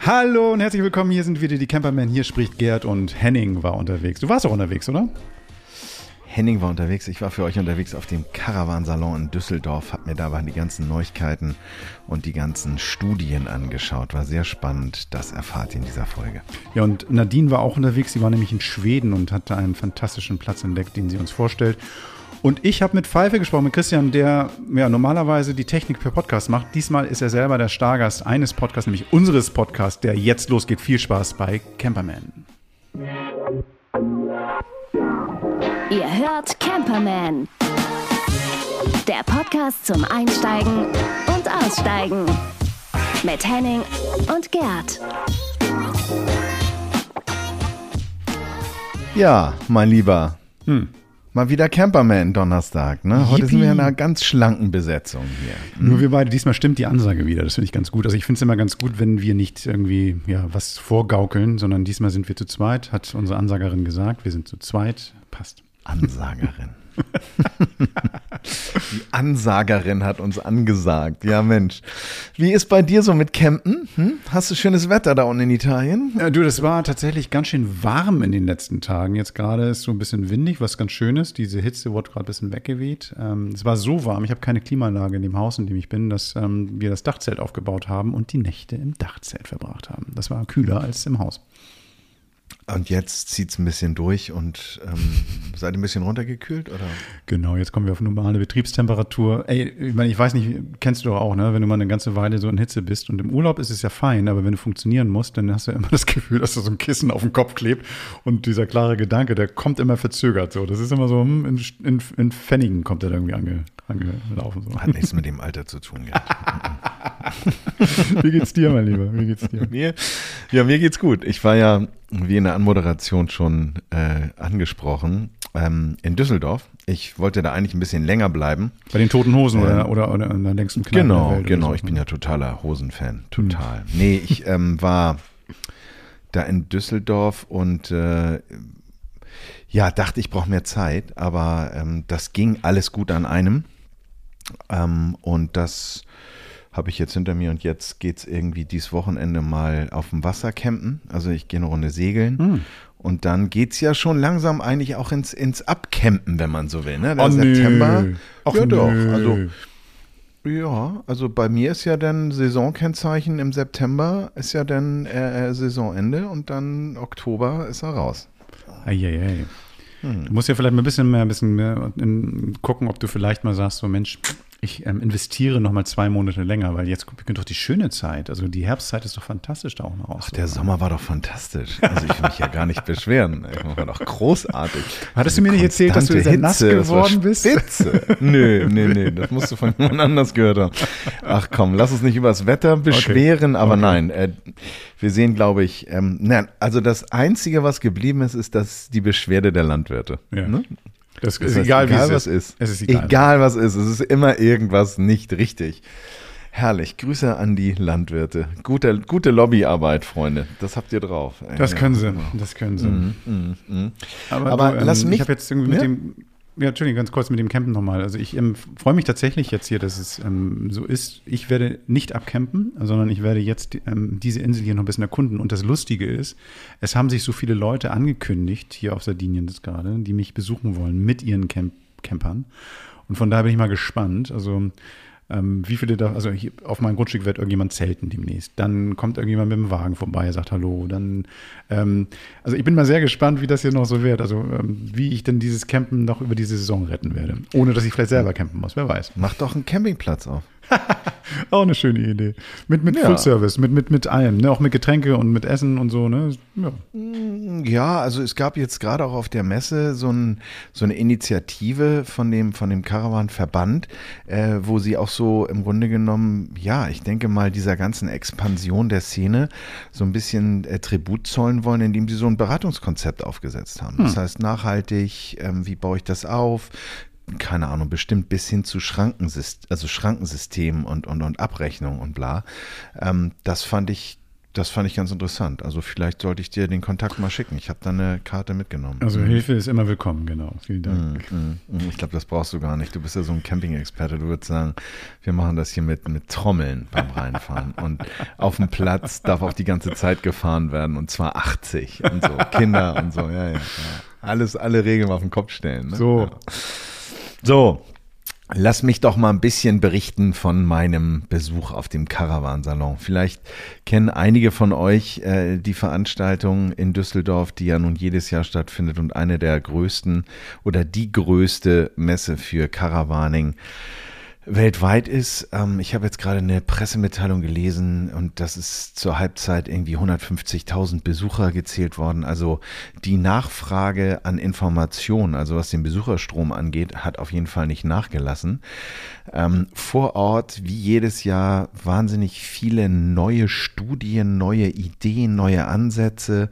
Hallo und herzlich willkommen. Hier sind wieder die Campermen. Hier spricht Gerd und Henning war unterwegs. Du warst auch unterwegs, oder? Henning war unterwegs. Ich war für euch unterwegs auf dem Caravan-Salon in Düsseldorf, hab mir dabei die ganzen Neuigkeiten und die ganzen Studien angeschaut. War sehr spannend. Das erfahrt ihr in dieser Folge. Ja, und Nadine war auch unterwegs. Sie war nämlich in Schweden und hatte einen fantastischen Platz entdeckt, den sie uns vorstellt. Und ich habe mit Pfeife gesprochen, mit Christian, der ja normalerweise die Technik per Podcast macht. Diesmal ist er selber der Stargast eines Podcasts, nämlich unseres Podcasts, der jetzt losgeht. Viel Spaß bei Camperman. Ihr hört Camperman. Der Podcast zum Einsteigen und Aussteigen. Mit Henning und Gerd. Ja, mein Lieber. Hm. Mal wieder Camperman Donnerstag, ne? Heute Yippie. sind wir in einer ganz schlanken Besetzung hier. Nur wir beide, diesmal stimmt die Ansage wieder. Das finde ich ganz gut. Also ich finde es immer ganz gut, wenn wir nicht irgendwie ja, was vorgaukeln, sondern diesmal sind wir zu zweit, hat unsere Ansagerin gesagt. Wir sind zu zweit. Passt. Ansagerin. Die Ansagerin hat uns angesagt. Ja, Mensch. Wie ist bei dir so mit Campen? Hm? Hast du schönes Wetter da unten in Italien? Ja, du, das war tatsächlich ganz schön warm in den letzten Tagen. Jetzt gerade ist so ein bisschen windig, was ganz schön ist. Diese Hitze wurde gerade ein bisschen weggeweht. Ähm, es war so warm, ich habe keine Klimaanlage in dem Haus, in dem ich bin, dass ähm, wir das Dachzelt aufgebaut haben und die Nächte im Dachzelt verbracht haben. Das war kühler als im Haus. Und jetzt zieht es ein bisschen durch und ähm, seid ein bisschen runtergekühlt? Oder? Genau, jetzt kommen wir auf normale Betriebstemperatur. Ey, ich meine, ich weiß nicht, kennst du doch auch, ne? Wenn du mal eine ganze Weile so in Hitze bist und im Urlaub ist es ja fein, aber wenn du funktionieren musst, dann hast du ja immer das Gefühl, dass da so ein Kissen auf dem Kopf klebt und dieser klare Gedanke, der kommt immer verzögert. So, das ist immer so, hm, in, in, in Pfennigen kommt der irgendwie ange, angelaufen. So. Hat nichts mit dem Alter zu tun. Wie geht's dir, mein Lieber? Wie geht's dir? Mir, ja, mir geht's gut. Ich war ja, wie in der Anmoderation schon äh, angesprochen, ähm, in Düsseldorf. Ich wollte da eigentlich ein bisschen länger bleiben. Bei den Toten Hosen ähm, oder, oder, oder in der längsten Kneipe Genau, der Welt genau. oder Ich so. bin ja totaler Hosenfan. Total. Hm. Nee, ich ähm, war da in Düsseldorf und äh, ja, dachte, ich brauche mehr Zeit, aber ähm, das ging alles gut an einem. Ähm, und das habe ich jetzt hinter mir und jetzt geht es irgendwie dieses Wochenende mal auf dem Wasser campen. Also ich gehe eine Runde segeln. Hm. Und dann geht es ja schon langsam eigentlich auch ins, ins Abcampen, wenn man so will. Ne? Der Oh, nö. September. Ach, ja, doch. nö. Also, ja, also bei mir ist ja dann Saisonkennzeichen im September, ist ja dann äh, äh, Saisonende und dann Oktober ist er raus. Eieiei. Hm. Du musst ja vielleicht mal ein bisschen mehr, ein bisschen mehr in, gucken, ob du vielleicht mal sagst, so Mensch, ich ähm, investiere noch mal zwei Monate länger, weil jetzt beginnt doch die schöne Zeit. Also die Herbstzeit ist doch fantastisch da auch noch raus. Ach, der Sommer war doch fantastisch. Also ich will mich ja gar nicht beschweren. Ich war doch großartig. Hattest du mir nicht erzählt, dass du sehr nass das geworden bist? Spitze. Nö, nee, nee, das musst du von jemand anders gehört haben. Ach komm, lass uns nicht über das Wetter beschweren, aber Okay. nein, äh, wir sehen, glaube ich, ähm, nein, also das Einzige, was geblieben ist, ist das die Beschwerde der Landwirte. Ja. Ne? Das Das ist heißt, egal, es was ist. ist. Es ist egal. egal was ist. Es ist immer irgendwas nicht richtig. Herrlich. Grüße an die Landwirte. Gute, gute Lobbyarbeit, Freunde. Das habt ihr drauf. Das können sie. Das können sie. Mhm, mhm, mhm. Aber, Aber du, ähm, lass mich- Ich habe jetzt irgendwie mit Ja? dem. Ja, Entschuldigung, ganz kurz mit dem Campen nochmal. Also ich ähm, freue mich tatsächlich jetzt hier, dass es ähm, so ist. Ich werde nicht abcampen, sondern ich werde jetzt ähm, diese Insel hier noch ein bisschen erkunden. Und das Lustige ist, es haben sich so viele Leute angekündigt, hier auf Sardinien das gerade, die mich besuchen wollen mit ihren Camp Campern. Und von daher bin ich mal gespannt. Also ähm, wie viele da, also hier auf meinem Grundstück wird irgendjemand zelten demnächst. Dann kommt irgendjemand mit dem Wagen vorbei, sagt Hallo. Dann, ähm, also ich bin mal sehr gespannt, wie das hier noch so wird. Also ähm, wie ich denn dieses Campen noch über diese Saison retten werde. Ohne dass ich vielleicht selber campen muss, wer weiß. Mach doch einen Campingplatz auf. Auch eine schöne Idee. Mit, mit Ja. Full Service, mit, mit, mit allem, ne? Auch mit Getränke und mit Essen und so, ne? Ja. Ja, also es gab jetzt gerade auch auf der Messe so, ein, so eine Initiative von dem, von dem Caravan-Verband, äh, wo sie auch so im Grunde genommen, ja, ich denke mal, dieser ganzen Expansion der Szene so ein bisschen äh, Tribut zollen wollen, indem sie so ein Beratungskonzept aufgesetzt haben. Das heißt, nachhaltig, ähm, wie baue ich das auf? Keine Ahnung, bestimmt bis hin zu Schrankensystem, also Schrankensystem und, und, und Abrechnung und bla. Ähm, das fand ich das fand ich ganz interessant. Also vielleicht sollte ich dir den Kontakt mal schicken. Ich habe da eine Karte mitgenommen. Also Hilfe ist immer willkommen, genau. Vielen Dank. Mm, mm. Ich glaube, das brauchst du gar nicht. Du bist ja so ein Camping-Experte. Du würdest sagen, wir machen das hier mit, mit Trommeln beim Reinfahren. Und auf dem Platz darf auch die ganze Zeit gefahren werden und zwar 80 und so. Kinder und so. Ja, ja, ja. Alles, alle Regeln auf den Kopf stellen. Ne? So. Ja. So, Lass mich doch mal ein bisschen berichten von meinem Besuch auf dem Caravansalon. Vielleicht kennen einige von euch äh, die Veranstaltung in Düsseldorf, die ja nun jedes Jahr stattfindet und eine der größten oder die größte Messe für Caravaning weltweit ist. Ähm, ich habe jetzt gerade eine Pressemitteilung gelesen und das ist zur Halbzeit irgendwie 150.000 Besucher gezählt worden. Also die Nachfrage an Informationen, also was den Besucherstrom angeht, hat auf jeden Fall nicht nachgelassen. Ähm, vor Ort, wie jedes Jahr, wahnsinnig viele neue Studien, neue Ideen, neue Ansätze,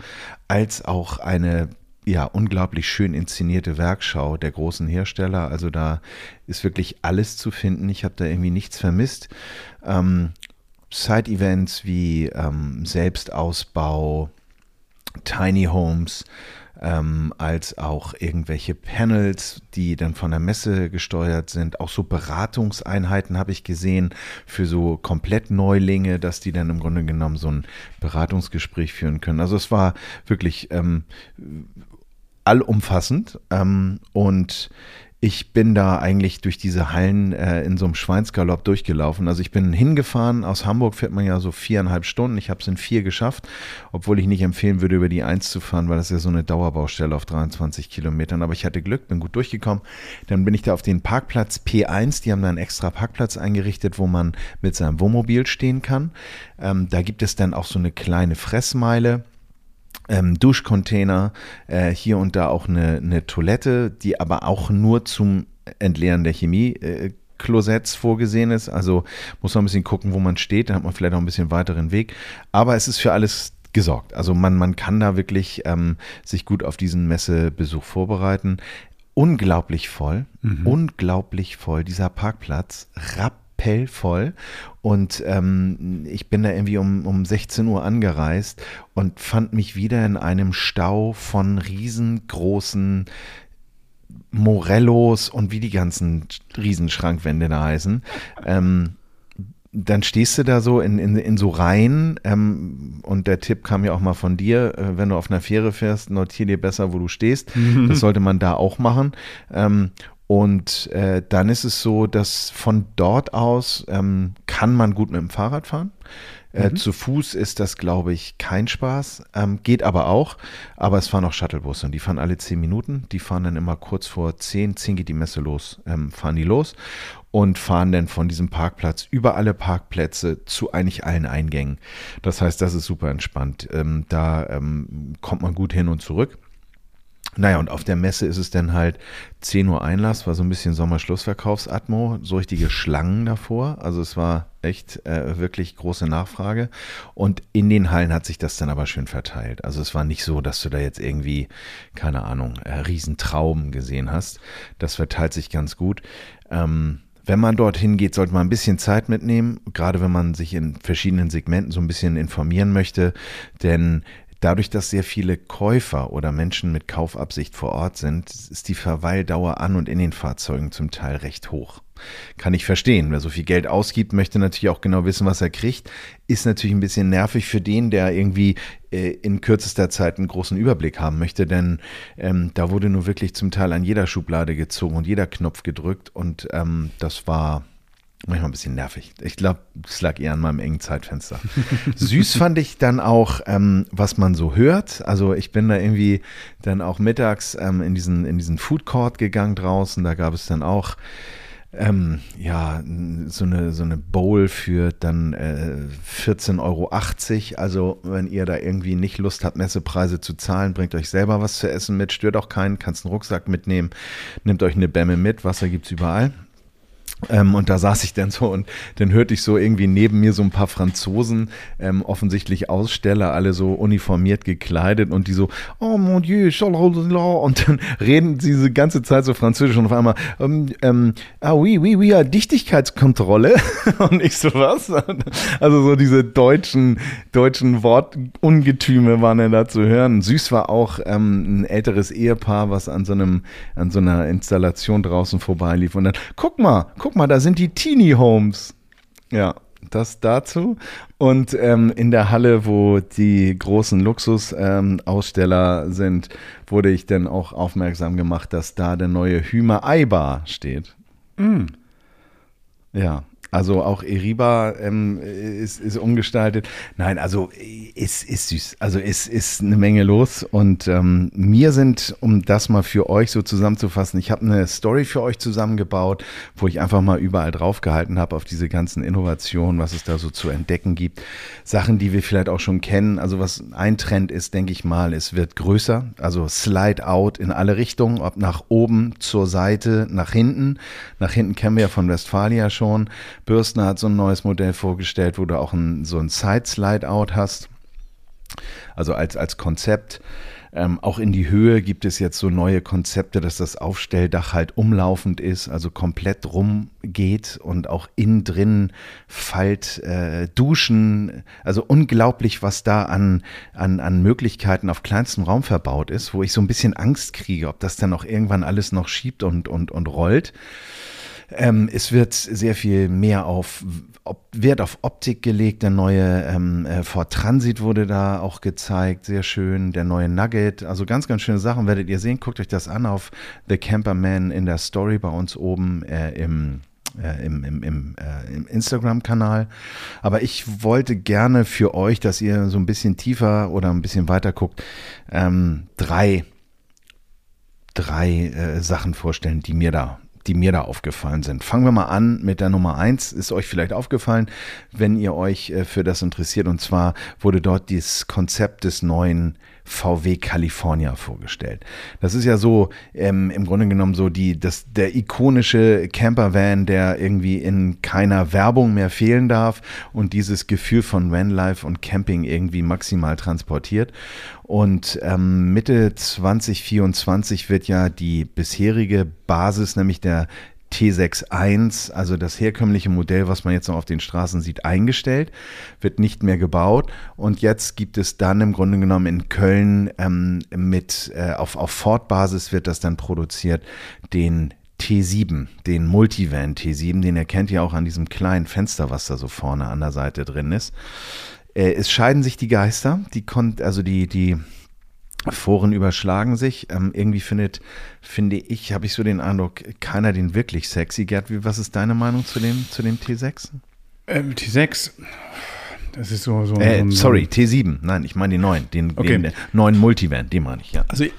als auch eine ja, unglaublich schön inszenierte Werkschau der großen Hersteller. Also da ist wirklich alles zu finden. Ich habe da irgendwie nichts vermisst. Ähm, Side-Events wie ähm, Selbstausbau, Tiny Homes, ähm, als auch irgendwelche Panels, die dann von der Messe gesteuert sind. Auch so Beratungseinheiten habe ich gesehen für so komplett Neulinge, dass die dann im Grunde genommen so ein Beratungsgespräch führen können. Also es war wirklich ähm, allumfassend ähm, und ich bin da eigentlich durch diese Hallen äh, in so einem Schweinsgalopp durchgelaufen. Also ich bin hingefahren, aus Hamburg fährt man ja so viereinhalb Stunden. Ich habe es in vier geschafft, obwohl ich nicht empfehlen würde, über die Eins zu fahren, weil das ja so eine Dauerbaustelle auf 23 Kilometern. Aber ich hatte Glück, bin gut durchgekommen. Dann bin ich da auf den Parkplatz P1, die haben da einen extra Parkplatz eingerichtet, wo man mit seinem Wohnmobil stehen kann. Ähm, da gibt es dann auch so eine kleine Fressmeile ähm, Duschcontainer, äh, hier und da auch eine, eine Toilette, die aber auch nur zum Entleeren der Chemie äh, Klosetts vorgesehen ist. Also muss man ein bisschen gucken, wo man steht. Dann hat man vielleicht auch ein bisschen weiteren Weg. Aber es ist für alles gesorgt. Also man, man kann da wirklich ähm, sich gut auf diesen Messebesuch vorbereiten. Unglaublich voll, mhm. unglaublich voll. Dieser Parkplatz, rapp rappellvoll. Und ähm, ich bin da irgendwie um, um 16 Uhr angereist und fand mich wieder in einem Stau von riesengroßen Morellos und wie die ganzen Riesenschrankwände da heißen. Ähm, dann stehst du da so in, in, in so Reihen ähm, und der Tipp kam ja auch mal von dir, äh, wenn du auf einer Fähre fährst, notier dir besser, wo du stehst. Das sollte man da auch machen. Ähm, und äh, dann ist es so, dass von dort aus ähm, kann man gut mit dem Fahrrad fahren. Äh, mhm. Zu Fuß ist das, glaube ich, kein Spaß. Ähm, geht aber auch. Aber es fahren auch Shuttlebusse und die fahren alle zehn Minuten. Die fahren dann immer kurz vor zehn. Zehn geht die Messe los. Ähm, fahren die los und fahren dann von diesem Parkplatz über alle Parkplätze zu eigentlich allen Eingängen. Das heißt, das ist super entspannt. Ähm, da ähm, kommt man gut hin und zurück. Naja, und auf der Messe ist es dann halt 10 Uhr Einlass, war so ein bisschen Sommerschlussverkaufsatmo, so richtige Schlangen davor. Also es war echt äh, wirklich große Nachfrage. Und in den Hallen hat sich das dann aber schön verteilt. Also es war nicht so, dass du da jetzt irgendwie, keine Ahnung, äh, Riesentrauben gesehen hast. Das verteilt sich ganz gut. Ähm, wenn man dorthin geht, sollte man ein bisschen Zeit mitnehmen, gerade wenn man sich in verschiedenen Segmenten so ein bisschen informieren möchte, denn Dadurch, dass sehr viele Käufer oder Menschen mit Kaufabsicht vor Ort sind, ist die Verweildauer an und in den Fahrzeugen zum Teil recht hoch. Kann ich verstehen. Wer so viel Geld ausgibt, möchte natürlich auch genau wissen, was er kriegt. Ist natürlich ein bisschen nervig für den, der irgendwie äh, in kürzester Zeit einen großen Überblick haben möchte, denn ähm, da wurde nur wirklich zum Teil an jeder Schublade gezogen und jeder Knopf gedrückt und ähm, das war manchmal ein bisschen nervig. Ich glaube, es lag eher an meinem engen Zeitfenster. Süß fand ich dann auch, ähm, was man so hört. Also ich bin da irgendwie dann auch mittags ähm, in, diesen, in diesen Food Court gegangen draußen. Da gab es dann auch ähm, ja, so eine, so eine Bowl für dann äh, 14,80 Euro. Also, wenn ihr da irgendwie nicht Lust habt, Messepreise zu zahlen, bringt euch selber was zu essen mit, stört auch keinen, kannst einen Rucksack mitnehmen, nehmt euch eine Bämme mit, Wasser gibt es überall. Ähm, und da saß ich dann so und dann hörte ich so irgendwie neben mir so ein paar Franzosen, ähm, offensichtlich Aussteller, alle so uniformiert gekleidet und die so, oh mon Dieu, und dann reden sie diese ganze Zeit so französisch und auf einmal, ähm, ähm, ah oui, oui, oui, ja, Dichtigkeitskontrolle. und ich so, was? Also so diese deutschen, deutschen Wortungetüme waren ja da zu hören. Süß war auch ähm, ein älteres Ehepaar, was an so einem, an so einer Installation draußen vorbeilief und dann, guck mal, guck guck mal, da sind die Teenie Homes. Ja, das dazu. Und ähm, in der Halle, wo die großen Luxusaussteller ähm, sind, wurde ich dann auch aufmerksam gemacht, dass da der neue Hümer Eibar steht. Mm. Ja, also auch Eriba ähm, ist, ist umgestaltet. Nein, also ist, ist süß. Also ist, ist eine Menge los. Und ähm, mir sind, um das mal für euch so zusammenzufassen, ich habe eine Story für euch zusammengebaut, wo ich einfach mal überall draufgehalten habe auf diese ganzen Innovationen, was es da so zu entdecken gibt. Sachen, die wir vielleicht auch schon kennen. Also was ein Trend ist, denke ich mal, es wird größer. Also Slide Out in alle Richtungen, ob nach oben, zur Seite, nach hinten. Nach hinten kennen wir ja von Westfalia schon. Bürstner hat so ein neues Modell vorgestellt, wo du auch ein, so ein Side-Slide-Out hast. Also als, als Konzept. Ähm, auch in die Höhe gibt es jetzt so neue Konzepte, dass das Aufstelldach halt umlaufend ist, also komplett rumgeht und auch innen drin Falt, äh, Duschen, also unglaublich, was da an, an, an Möglichkeiten auf kleinstem Raum verbaut ist, wo ich so ein bisschen Angst kriege, ob das dann auch irgendwann alles noch schiebt und, und, und rollt. Ähm, es wird sehr viel mehr auf ob, Wert auf Optik gelegt. Der neue ähm, äh, Ford Transit wurde da auch gezeigt, sehr schön. Der neue Nugget, also ganz, ganz schöne Sachen werdet ihr sehen. Guckt euch das an auf The Camperman in der Story bei uns oben äh, im äh, im, im, im, äh, im Instagram-Kanal. Aber ich wollte gerne für euch, dass ihr so ein bisschen tiefer oder ein bisschen weiter guckt, ähm, drei, drei äh, Sachen vorstellen, die mir da die mir da aufgefallen sind. Fangen wir mal an mit der Nummer eins. Ist euch vielleicht aufgefallen, wenn ihr euch äh, für das interessiert. Und zwar wurde dort das Konzept des neuen VW California vorgestellt. Das ist ja so ähm, im Grunde genommen so die, das, der ikonische Campervan, der irgendwie in keiner Werbung mehr fehlen darf und dieses Gefühl von Vanlife und Camping irgendwie maximal transportiert. Und ähm, Mitte 2024 wird ja die bisherige Basis, nämlich der T61, also das herkömmliche Modell, was man jetzt noch auf den Straßen sieht, eingestellt, wird nicht mehr gebaut. Und jetzt gibt es dann im Grunde genommen in Köln ähm, mit äh, auf, auf Ford-Basis wird das dann produziert, den T7, den Multivan T7, den erkennt ihr auch an diesem kleinen Fenster, was da so vorne an der Seite drin ist. Äh, es scheiden sich die Geister, die kon also die, die Foren überschlagen sich. Ähm, irgendwie findet, finde ich, habe ich so den Eindruck, keiner den wirklich sexy. Gerd, wie, was ist deine Meinung zu dem, zu dem T6? Ähm, T6, das ist so. so, äh, so sorry, T7. Nein, ich meine den neuen, den, okay. den neuen Multivan, den meine ich, ja. Also, äh,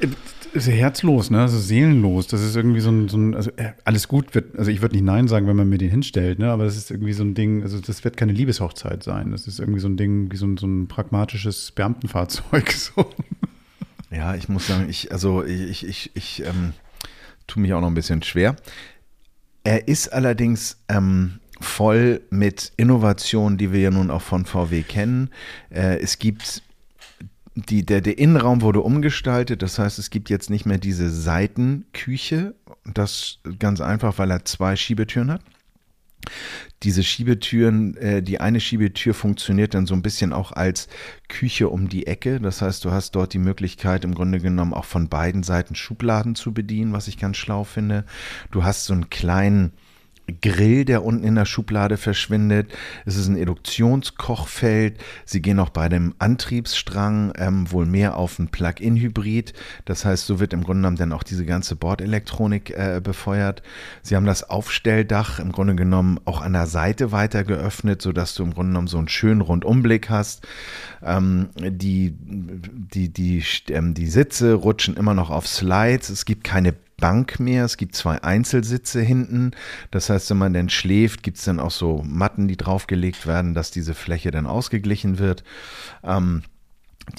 ist herzlos, ne? Also seelenlos. Das ist irgendwie so ein, so ein also äh, alles gut wird, also ich würde nicht Nein sagen, wenn man mir den hinstellt, ne? Aber das ist irgendwie so ein Ding, also das wird keine Liebeshochzeit sein. Das ist irgendwie so ein Ding, wie so ein, so ein pragmatisches Beamtenfahrzeug. So. Ja, ich muss sagen, ich, also ich, ich, ich ähm, tue mich auch noch ein bisschen schwer. Er ist allerdings ähm, voll mit Innovationen, die wir ja nun auch von VW kennen. Äh, es gibt die, der, der Innenraum wurde umgestaltet, das heißt, es gibt jetzt nicht mehr diese Seitenküche. Das ganz einfach, weil er zwei Schiebetüren hat. Diese Schiebetüren, äh, die eine Schiebetür funktioniert dann so ein bisschen auch als Küche um die Ecke. Das heißt, du hast dort die Möglichkeit, im Grunde genommen auch von beiden Seiten Schubladen zu bedienen, was ich ganz schlau finde. Du hast so einen kleinen Grill, der unten in der Schublade verschwindet. Es ist ein Induktionskochfeld. Sie gehen auch bei dem Antriebsstrang ähm, wohl mehr auf ein Plug-in-Hybrid. Das heißt, so wird im Grunde genommen dann auch diese ganze Bordelektronik äh, befeuert. Sie haben das Aufstelldach im Grunde genommen auch an der Seite weiter geöffnet, sodass du im Grunde genommen so einen schönen Rundumblick hast. Ähm, die, die, die, ähm, die Sitze rutschen immer noch auf Slides. Es gibt keine Bank mehr. Es gibt zwei Einzelsitze hinten. Das heißt, wenn man dann schläft, gibt es dann auch so Matten, die draufgelegt werden, dass diese Fläche dann ausgeglichen wird. Ähm,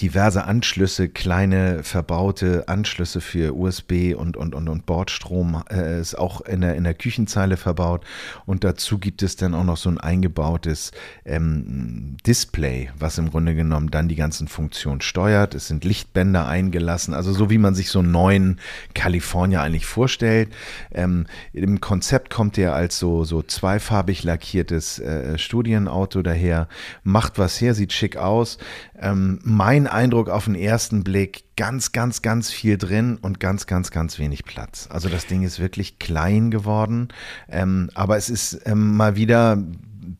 diverse Anschlüsse, kleine verbaute Anschlüsse für USB und, und, und, und Bordstrom äh, ist auch in der, in der Küchenzeile verbaut. Und dazu gibt es dann auch noch so ein eingebautes ähm, Display, was im Grunde genommen dann die ganzen Funktionen steuert. Es sind Lichtbänder eingelassen, also so wie man sich so einen neuen California eigentlich vorstellt. Ähm, Im Konzept kommt er als so, so zweifarbig lackiertes äh, Studienauto daher, macht was her, sieht schick aus. Ähm, mein Eindruck auf den ersten Blick, ganz, ganz, ganz viel drin und ganz, ganz, ganz wenig Platz. Also das Ding ist wirklich klein geworden, ähm, aber es ist ähm, mal wieder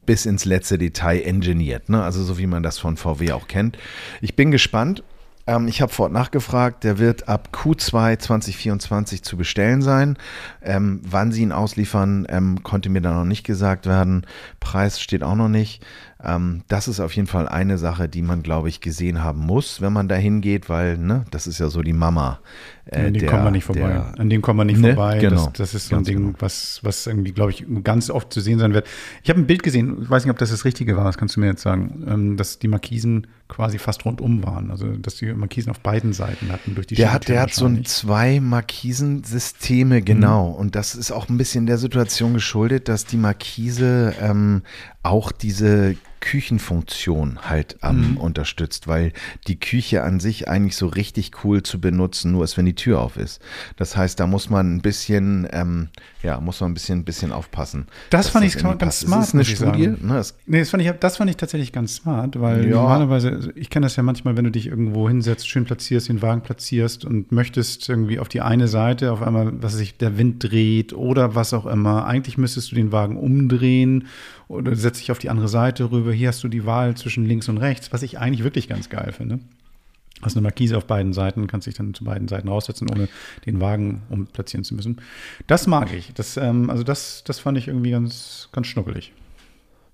bis ins letzte Detail engineert, ne? also so wie man das von VW auch kennt. Ich bin gespannt. Ähm, ich habe Ford nachgefragt, der wird ab Q2 2024 zu bestellen sein. Ähm, wann sie ihn ausliefern, ähm, konnte mir da noch nicht gesagt werden. Preis steht auch noch nicht. Ähm, das ist auf jeden Fall eine Sache, die man, glaube ich, gesehen haben muss, wenn man da hingeht, weil ne, das ist ja so die Mama. Äh, An dem kommt man nicht vorbei. Der, An dem kommt man nicht ne? vorbei. Genau. Das, das ist so ein Ding, genau. was, was irgendwie, glaube ich, ganz oft zu sehen sein wird. Ich habe ein Bild gesehen, ich weiß nicht, ob das das Richtige war, das kannst du mir jetzt sagen, ähm, dass die Markisen quasi fast rundum waren. Also, dass die Markisen auf beiden Seiten hatten durch die Der hat, der hat so ein zwei Markisensysteme, genau. Mhm. Und das ist auch ein bisschen der Situation geschuldet, dass die Markise ähm, auch diese Küchenfunktion halt ähm, mhm. unterstützt, weil die Küche an sich eigentlich so richtig cool zu benutzen, nur ist, wenn die Tür auf ist. Das heißt, da muss man ein bisschen, ähm, ja, muss man ein bisschen, ein bisschen aufpassen. Das fand das ich ganz passt. smart. Das ist eine Studie. Ne, das nee, das fand, ich, das fand ich tatsächlich ganz smart, weil ja. normalerweise, ich kenne das ja manchmal, wenn du dich irgendwo hinsetzt, schön platzierst, den Wagen platzierst und möchtest irgendwie auf die eine Seite, auf einmal, was sich der Wind dreht oder was auch immer. Eigentlich müsstest du den Wagen umdrehen oder setzt dich auf die andere Seite rüber. Hier hast du die Wahl zwischen links und rechts, was ich eigentlich wirklich ganz geil finde. Hast eine Markise auf beiden Seiten, kannst dich dann zu beiden Seiten raussetzen, ohne den Wagen umplatzieren zu müssen. Das mag ich. Das, ähm, also das, das fand ich irgendwie ganz, ganz schnuckelig.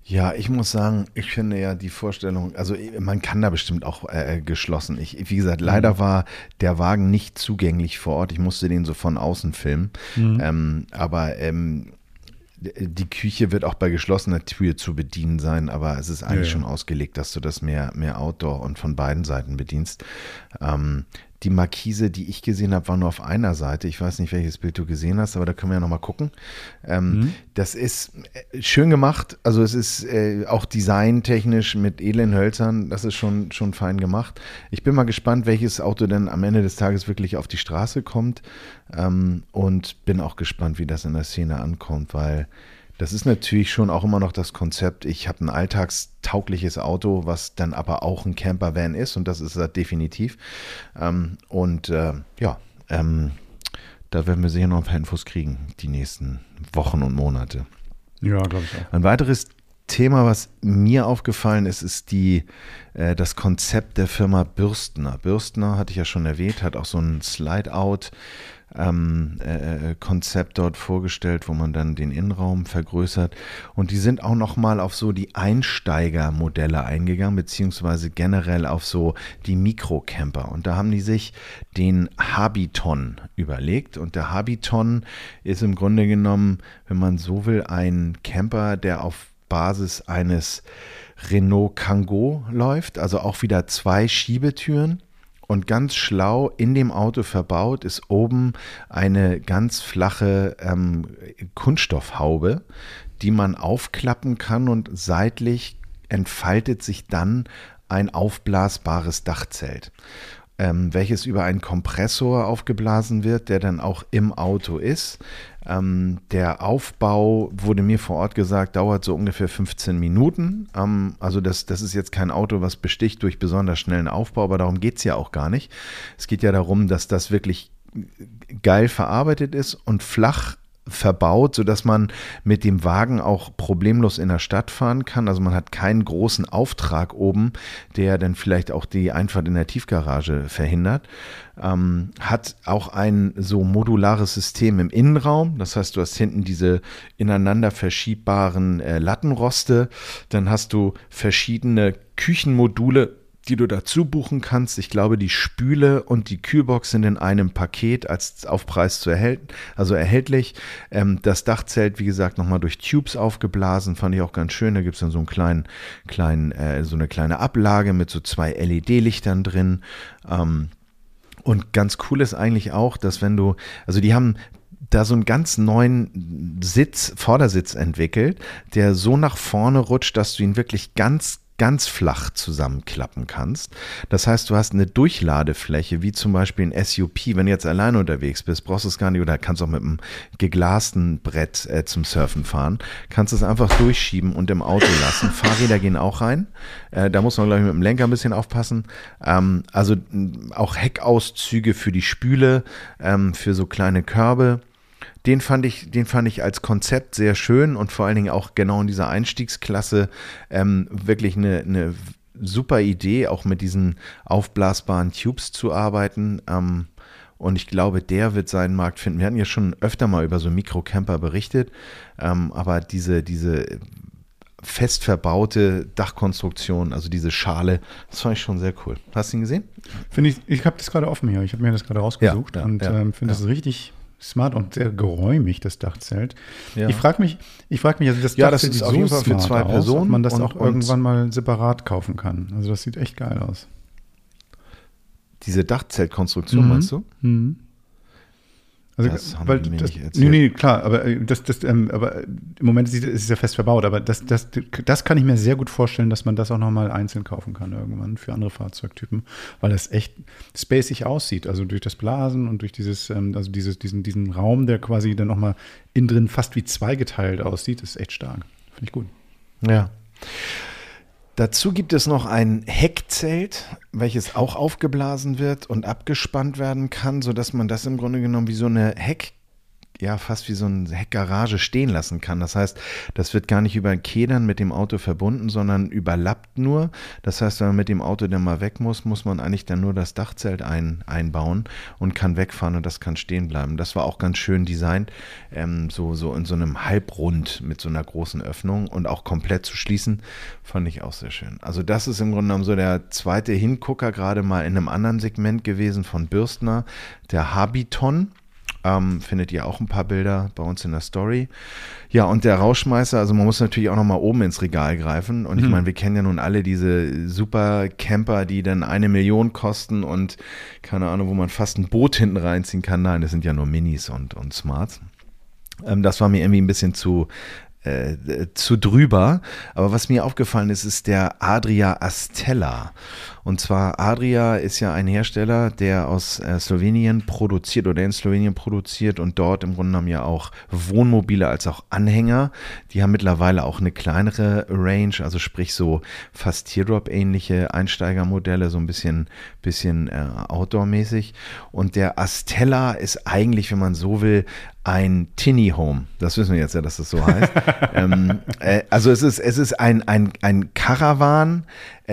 Ja, ich muss sagen, ich finde ja die Vorstellung, also man kann da bestimmt auch äh, geschlossen. Ich, wie gesagt, leider mhm. war der Wagen nicht zugänglich vor Ort. Ich musste den so von außen filmen. Mhm. Ähm, aber ähm, die Küche wird auch bei geschlossener Tür zu bedienen sein, aber es ist eigentlich ja, ja. schon ausgelegt, dass du das mehr, mehr Outdoor und von beiden Seiten bedienst. Ähm, die Markise, die ich gesehen habe, war nur auf einer Seite. Ich weiß nicht, welches Bild du gesehen hast, aber da können wir ja nochmal gucken. Ähm, mhm. Das ist äh, schön gemacht. Also es ist äh, auch designtechnisch mit edlen Hölzern. Das ist schon, schon fein gemacht. Ich bin mal gespannt, welches Auto denn am Ende des Tages wirklich auf die Straße kommt. Ähm, und bin auch gespannt, wie das in der Szene ankommt, weil das ist natürlich schon auch immer noch das Konzept. Ich habe ein alltagstaugliches Auto, was dann aber auch ein Campervan ist und das ist er definitiv. Ähm, und äh, ja, ähm, da werden wir sicher noch ein paar Infos kriegen, die nächsten Wochen und Monate. Ja, glaube ich auch. Ein weiteres Thema, was mir aufgefallen ist, ist die, äh, das Konzept der Firma Bürstner. Bürstner, hatte ich ja schon erwähnt, hat auch so ein Slide-Out ähm, äh, Konzept dort vorgestellt, wo man dann den Innenraum vergrößert. Und die sind auch nochmal auf so die Einsteigermodelle eingegangen, beziehungsweise generell auf so die Mikrocamper. Und da haben die sich den Habiton überlegt. Und der Habiton ist im Grunde genommen, wenn man so will, ein Camper, der auf Basis eines Renault Kangoo läuft, also auch wieder zwei Schiebetüren und ganz schlau in dem Auto verbaut ist oben eine ganz flache ähm, Kunststoffhaube, die man aufklappen kann und seitlich entfaltet sich dann ein aufblasbares Dachzelt ähm, welches über einen Kompressor aufgeblasen wird, der dann auch im Auto ist. Ähm, der Aufbau wurde mir vor Ort gesagt, dauert so ungefähr 15 Minuten. Ähm, also das, das ist jetzt kein Auto, was besticht durch besonders schnellen Aufbau, aber darum geht es ja auch gar nicht. Es geht ja darum, dass das wirklich geil verarbeitet ist und flach verbaut, sodass man mit dem Wagen auch problemlos in der Stadt fahren kann. Also man hat keinen großen Auftrag oben, der dann vielleicht auch die Einfahrt in der Tiefgarage verhindert. Ähm, hat auch ein so modulares System im Innenraum. Das heißt, du hast hinten diese ineinander verschiebbaren äh, Lattenroste. Dann hast du verschiedene Küchenmodule die du dazu buchen kannst. Ich glaube, die Spüle und die Kühlbox sind in einem Paket als Aufpreis zu erhalten, also erhältlich. Ähm, das Dachzelt, wie gesagt, nochmal durch Tubes aufgeblasen, fand ich auch ganz schön. Da gibt es dann so einen kleinen, kleinen, äh, so eine kleine Ablage mit so zwei LED-Lichtern drin. Ähm, und ganz cool ist eigentlich auch, dass wenn du, also die haben da so einen ganz neuen Sitz, Vordersitz entwickelt, der so nach vorne rutscht, dass du ihn wirklich ganz ganz flach zusammenklappen kannst. Das heißt, du hast eine Durchladefläche, wie zum Beispiel ein SUP. Wenn du jetzt alleine unterwegs bist, brauchst du es gar nicht oder kannst auch mit einem geglasten Brett äh, zum Surfen fahren. Kannst es einfach durchschieben und im Auto lassen. Fahrräder gehen auch rein. Äh, da muss man, glaube ich, mit dem Lenker ein bisschen aufpassen. Ähm, also auch Heckauszüge für die Spüle, ähm, für so kleine Körbe den fand ich, den fand ich als Konzept sehr schön und vor allen Dingen auch genau in dieser Einstiegsklasse ähm, wirklich eine, eine super Idee, auch mit diesen aufblasbaren Tubes zu arbeiten. Ähm, und ich glaube, der wird seinen Markt finden. Wir hatten ja schon öfter mal über so Mikrocamper berichtet, ähm, aber diese, diese fest verbaute Dachkonstruktion, also diese Schale, das fand ich schon sehr cool. Hast du ihn gesehen? Finde ich, ich habe das gerade offen hier. Ich habe mir das gerade rausgesucht ja, ja, und ja, ähm, finde das richtig smart und sehr geräumig, das Dachzelt. Ja. Ich frage mich, ich frage mich, also das ja, Dachzelt das ist auf jeden Fall für zwei aus, Personen, ob man das auch irgendwann mal separat kaufen kann. Also das sieht echt geil aus. Diese Dachzeltkonstruktion, mhm. meinst du? Mhm. Also, das haben weil die mir das, nicht erzählt. Nee, nee, klar, aber, äh, das, das, ähm, aber im Moment ist es ja fest verbaut, aber das, das, das kann ich mir sehr gut vorstellen, dass man das auch nochmal einzeln kaufen kann irgendwann für andere Fahrzeugtypen, weil das echt spacig aussieht, also durch das Blasen und durch dieses, ähm, also dieses, diesen, diesen Raum, der quasi dann nochmal innen drin fast wie zweigeteilt aussieht, ist echt stark. Finde ich gut. Ja. Dazu gibt es noch ein Heckzelt, welches auch aufgeblasen wird und abgespannt werden kann, sodass man das im Grunde genommen wie so eine Heck ja fast wie so eine Heckgarage stehen lassen kann. Das heißt, das wird gar nicht über Kedern mit dem Auto verbunden, sondern überlappt nur. Das heißt, wenn man mit dem Auto dann mal weg muss, muss man eigentlich dann nur das Dachzelt ein, einbauen und kann wegfahren und das kann stehen bleiben. Das war auch ganz schön designt, ähm, so, so in so einem Halbrund mit so einer großen Öffnung und auch komplett zu schließen, fand ich auch sehr schön. Also das ist im Grunde genommen so der zweite Hingucker, gerade mal in einem anderen Segment gewesen von Bürstner, der Habiton. Ähm, findet ihr auch ein paar Bilder bei uns in der Story. Ja, und der Rauschmeißer, also man muss natürlich auch nochmal oben ins Regal greifen. Und ich mhm. meine, wir kennen ja nun alle diese super Camper, die dann eine Million kosten und keine Ahnung, wo man fast ein Boot hinten reinziehen kann. Nein, das sind ja nur Minis und, und Smarts. Ähm, das war mir irgendwie ein bisschen zu äh, zu drüber. Aber was mir aufgefallen ist, ist der Adria Astella. Und zwar Adria ist ja ein Hersteller, der aus äh, Slowenien produziert oder in Slowenien produziert und dort im Grunde genommen ja auch Wohnmobile als auch Anhänger. Die haben mittlerweile auch eine kleinere Range, also sprich so fast Teardrop-ähnliche Einsteigermodelle, so ein bisschen, bisschen äh, Outdoor-mäßig. Und der Astella ist eigentlich, wenn man so will, ein Tinny Home. Das wissen wir jetzt ja, dass das so heißt. ähm, äh, also es ist, es ist ein, ein, ein Caravan,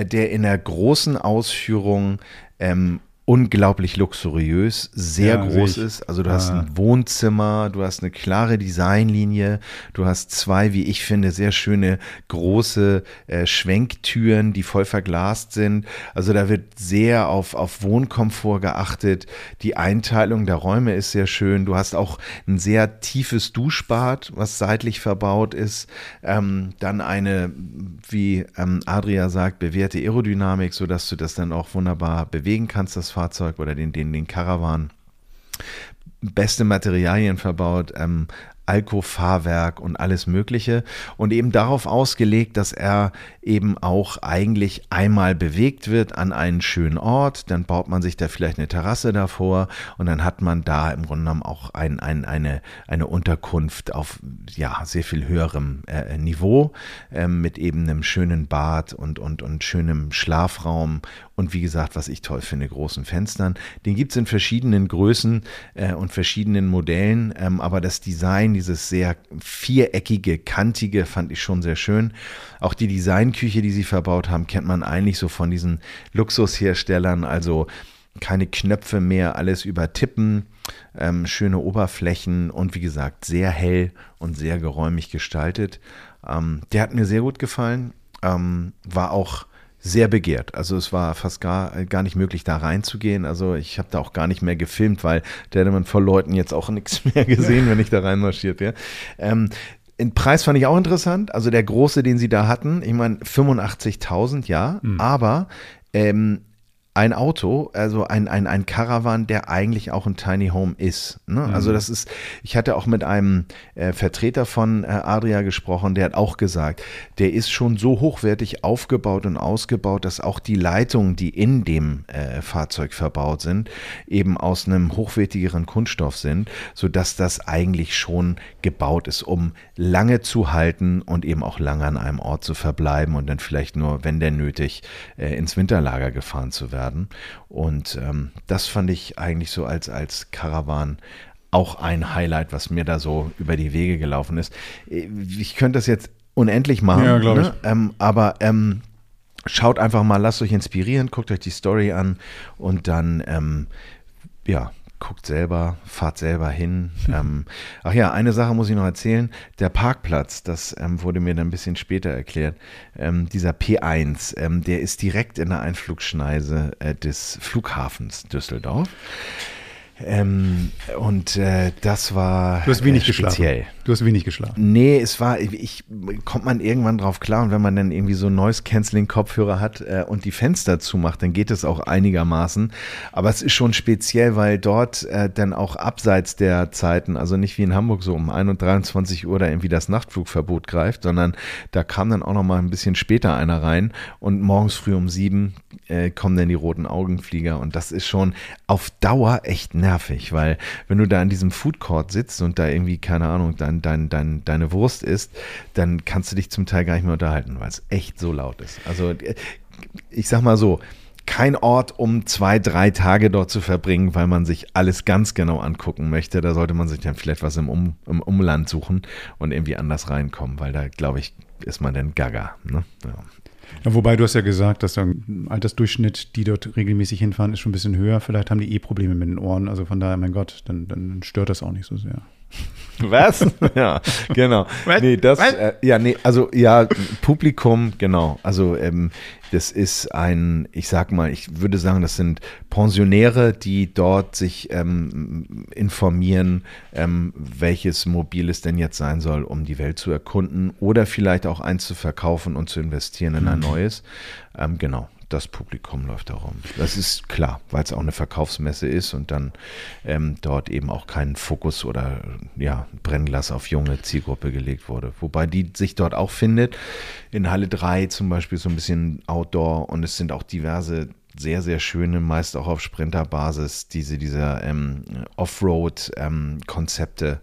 der in der großen Ausführung ähm, unglaublich luxuriös, sehr ja, groß ist. Also du ah. hast ein Wohnzimmer, du hast eine klare Designlinie, du hast zwei, wie ich finde, sehr schöne große äh, Schwenktüren, die voll verglast sind. Also da wird sehr auf, auf Wohnkomfort geachtet. Die Einteilung der Räume ist sehr schön. Du hast auch ein sehr tiefes Duschbad, was seitlich verbaut ist. Ähm, dann eine, wie ähm, Adria sagt, bewährte Aerodynamik, sodass du das dann auch wunderbar bewegen kannst, das Fahrzeug oder den, den, den Caravan. Beste Materialien verbaut, ähm, Alko-Fahrwerk und alles Mögliche und eben darauf ausgelegt, dass er eben auch eigentlich einmal bewegt wird an einen schönen Ort, dann baut man sich da vielleicht eine Terrasse davor und dann hat man da im Grunde genommen auch ein, ein, eine, eine Unterkunft auf ja, sehr viel höherem äh, Niveau äh, mit eben einem schönen Bad und, und, und schönem Schlafraum und wie gesagt, was ich toll finde, großen Fenstern. Den gibt es in verschiedenen Größen äh, und verschiedenen Modellen, ähm, aber das Design, dieses sehr viereckige, kantige, fand ich schon sehr schön. Auch die Designküche, die sie verbaut haben, kennt man eigentlich so von diesen Luxusherstellern, also keine Knöpfe mehr, alles über Tippen, ähm, schöne Oberflächen und wie gesagt, sehr hell und sehr geräumig gestaltet. Ähm, der hat mir sehr gut gefallen, ähm, war auch sehr begehrt. Also es war fast gar, gar nicht möglich, da reinzugehen. Also ich habe da auch gar nicht mehr gefilmt, weil da hätte man vor Leuten jetzt auch nichts mehr gesehen, wenn ich da reinmarschiert wäre. Ähm, den Preis fand ich auch interessant. Also der große, den sie da hatten, ich meine 85.000, ja, mhm. aber ähm, ein Auto, also ein, ein, ein Caravan, der eigentlich auch ein Tiny Home ist. Ne? Mhm. Also das ist, ich hatte auch mit einem äh, Vertreter von äh, Adria gesprochen, der hat auch gesagt, der ist schon so hochwertig aufgebaut und ausgebaut, dass auch die Leitungen, die in dem äh, Fahrzeug verbaut sind, eben aus einem hochwertigeren Kunststoff sind, sodass das eigentlich schon gebaut ist, um lange zu halten und eben auch lange an einem Ort zu verbleiben und dann vielleicht nur, wenn der nötig, äh, ins Winterlager gefahren zu werden werden. Und ähm, das fand ich eigentlich so als, als Caravan auch ein Highlight, was mir da so über die Wege gelaufen ist. Ich könnte das jetzt unendlich machen, ja, ne? ähm, aber ähm, schaut einfach mal, lasst euch inspirieren, guckt euch die Story an und dann, ähm, ja, guckt selber, fahrt selber hin. ähm, ach ja, eine Sache muss ich noch erzählen. Der Parkplatz, das ähm, wurde mir dann ein bisschen später erklärt. Ähm, dieser P1, ähm, der ist direkt in der Einflugschneise äh, des Flughafens Düsseldorf. Ähm, und äh, das war du hast wenig äh, speziell. Geschlafen. Du hast wenig geschlafen. Nee, es war, ich kommt man irgendwann drauf klar und wenn man dann irgendwie so Noise-Canceling-Kopfhörer hat äh, und die Fenster zumacht, dann geht es auch einigermaßen. Aber es ist schon speziell, weil dort äh, dann auch abseits der Zeiten, also nicht wie in Hamburg so um 1 und 23 Uhr da irgendwie das Nachtflugverbot greift, sondern da kam dann auch noch mal ein bisschen später einer rein und morgens früh um sieben äh, kommen dann die roten Augenflieger und das ist schon auf Dauer echt nervig, weil wenn du da in diesem Food Court sitzt und da irgendwie, keine Ahnung, dein, dein, dein, deine Wurst isst, dann kannst du dich zum Teil gar nicht mehr unterhalten, weil es echt so laut ist. Also äh, ich sag mal so, kein Ort, um zwei, drei Tage dort zu verbringen, weil man sich alles ganz genau angucken möchte. Da sollte man sich dann vielleicht was im, um, im Umland suchen und irgendwie anders reinkommen, weil da, glaube ich, ist man dann gaga. Ne? Ja. Ja, wobei du hast ja gesagt, dass der Altersdurchschnitt, die dort regelmäßig hinfahren, ist schon ein bisschen höher. Vielleicht haben die eh Probleme mit den Ohren. Also von daher, mein Gott, dann, dann stört das auch nicht so sehr. Was? ja, genau. What? Nee, das, äh, ja, nee, also ja, Publikum, genau. Also ähm, das ist ein, ich sag mal, ich würde sagen, das sind Pensionäre, die dort sich ähm, informieren, ähm, welches Mobil es denn jetzt sein soll, um die Welt zu erkunden oder vielleicht auch eins zu verkaufen und zu investieren in ein mhm. neues. Ähm, genau das Publikum läuft darum. Das ist klar, weil es auch eine Verkaufsmesse ist und dann ähm, dort eben auch kein Fokus oder ja, Brennglas auf junge Zielgruppe gelegt wurde. Wobei die sich dort auch findet. In Halle 3 zum Beispiel so ein bisschen Outdoor und es sind auch diverse sehr, sehr schöne, meist auch auf Sprinterbasis, diese, diese ähm, Offroad-Konzepte,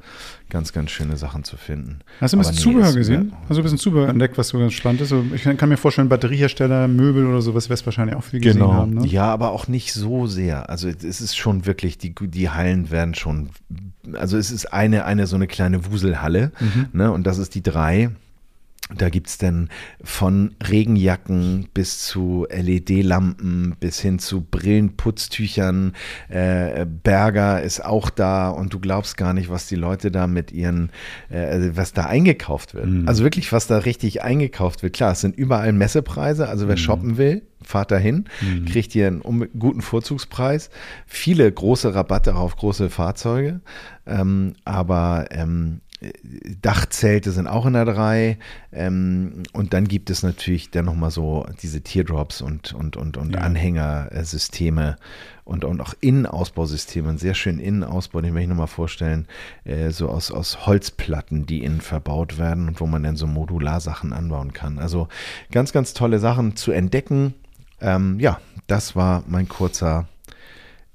ganz, ganz schöne Sachen zu finden. Hast du ein bisschen nee, Zubehör gesehen? Hast du ein bisschen Zubehör entdeckt, was so ganz spannend ist? Ich kann mir vorstellen, Batteriehersteller, Möbel oder sowas wirst wahrscheinlich auch viel gesehen genau. haben. Ne? Ja, aber auch nicht so sehr. Also es ist schon wirklich, die, die Hallen werden schon, also es ist eine, eine so eine kleine Wuselhalle, mhm. ne? Und das ist die drei. Da gibt es dann von Regenjacken bis zu LED-Lampen bis hin zu Brillenputztüchern. Äh, Berger ist auch da und du glaubst gar nicht, was die Leute da mit ihren, äh, was da eingekauft wird. Mhm. Also wirklich, was da richtig eingekauft wird. Klar, es sind überall Messepreise. Also wer mhm. shoppen will, fahrt dahin, mhm. kriegt hier einen guten Vorzugspreis. Viele große Rabatte auf große Fahrzeuge. Ähm, aber ähm, Dachzelte sind auch in der 3. Ähm, und dann gibt es natürlich dann nochmal so diese Teardrops und, und, und, und ja. Anhängersysteme und, und auch Innenausbausysteme. Einen sehr schönen Innenausbau, den möchte ich nochmal vorstellen. Äh, so aus, aus Holzplatten, die innen verbaut werden und wo man dann so Modularsachen anbauen kann. Also ganz, ganz tolle Sachen zu entdecken. Ähm, ja, das war mein kurzer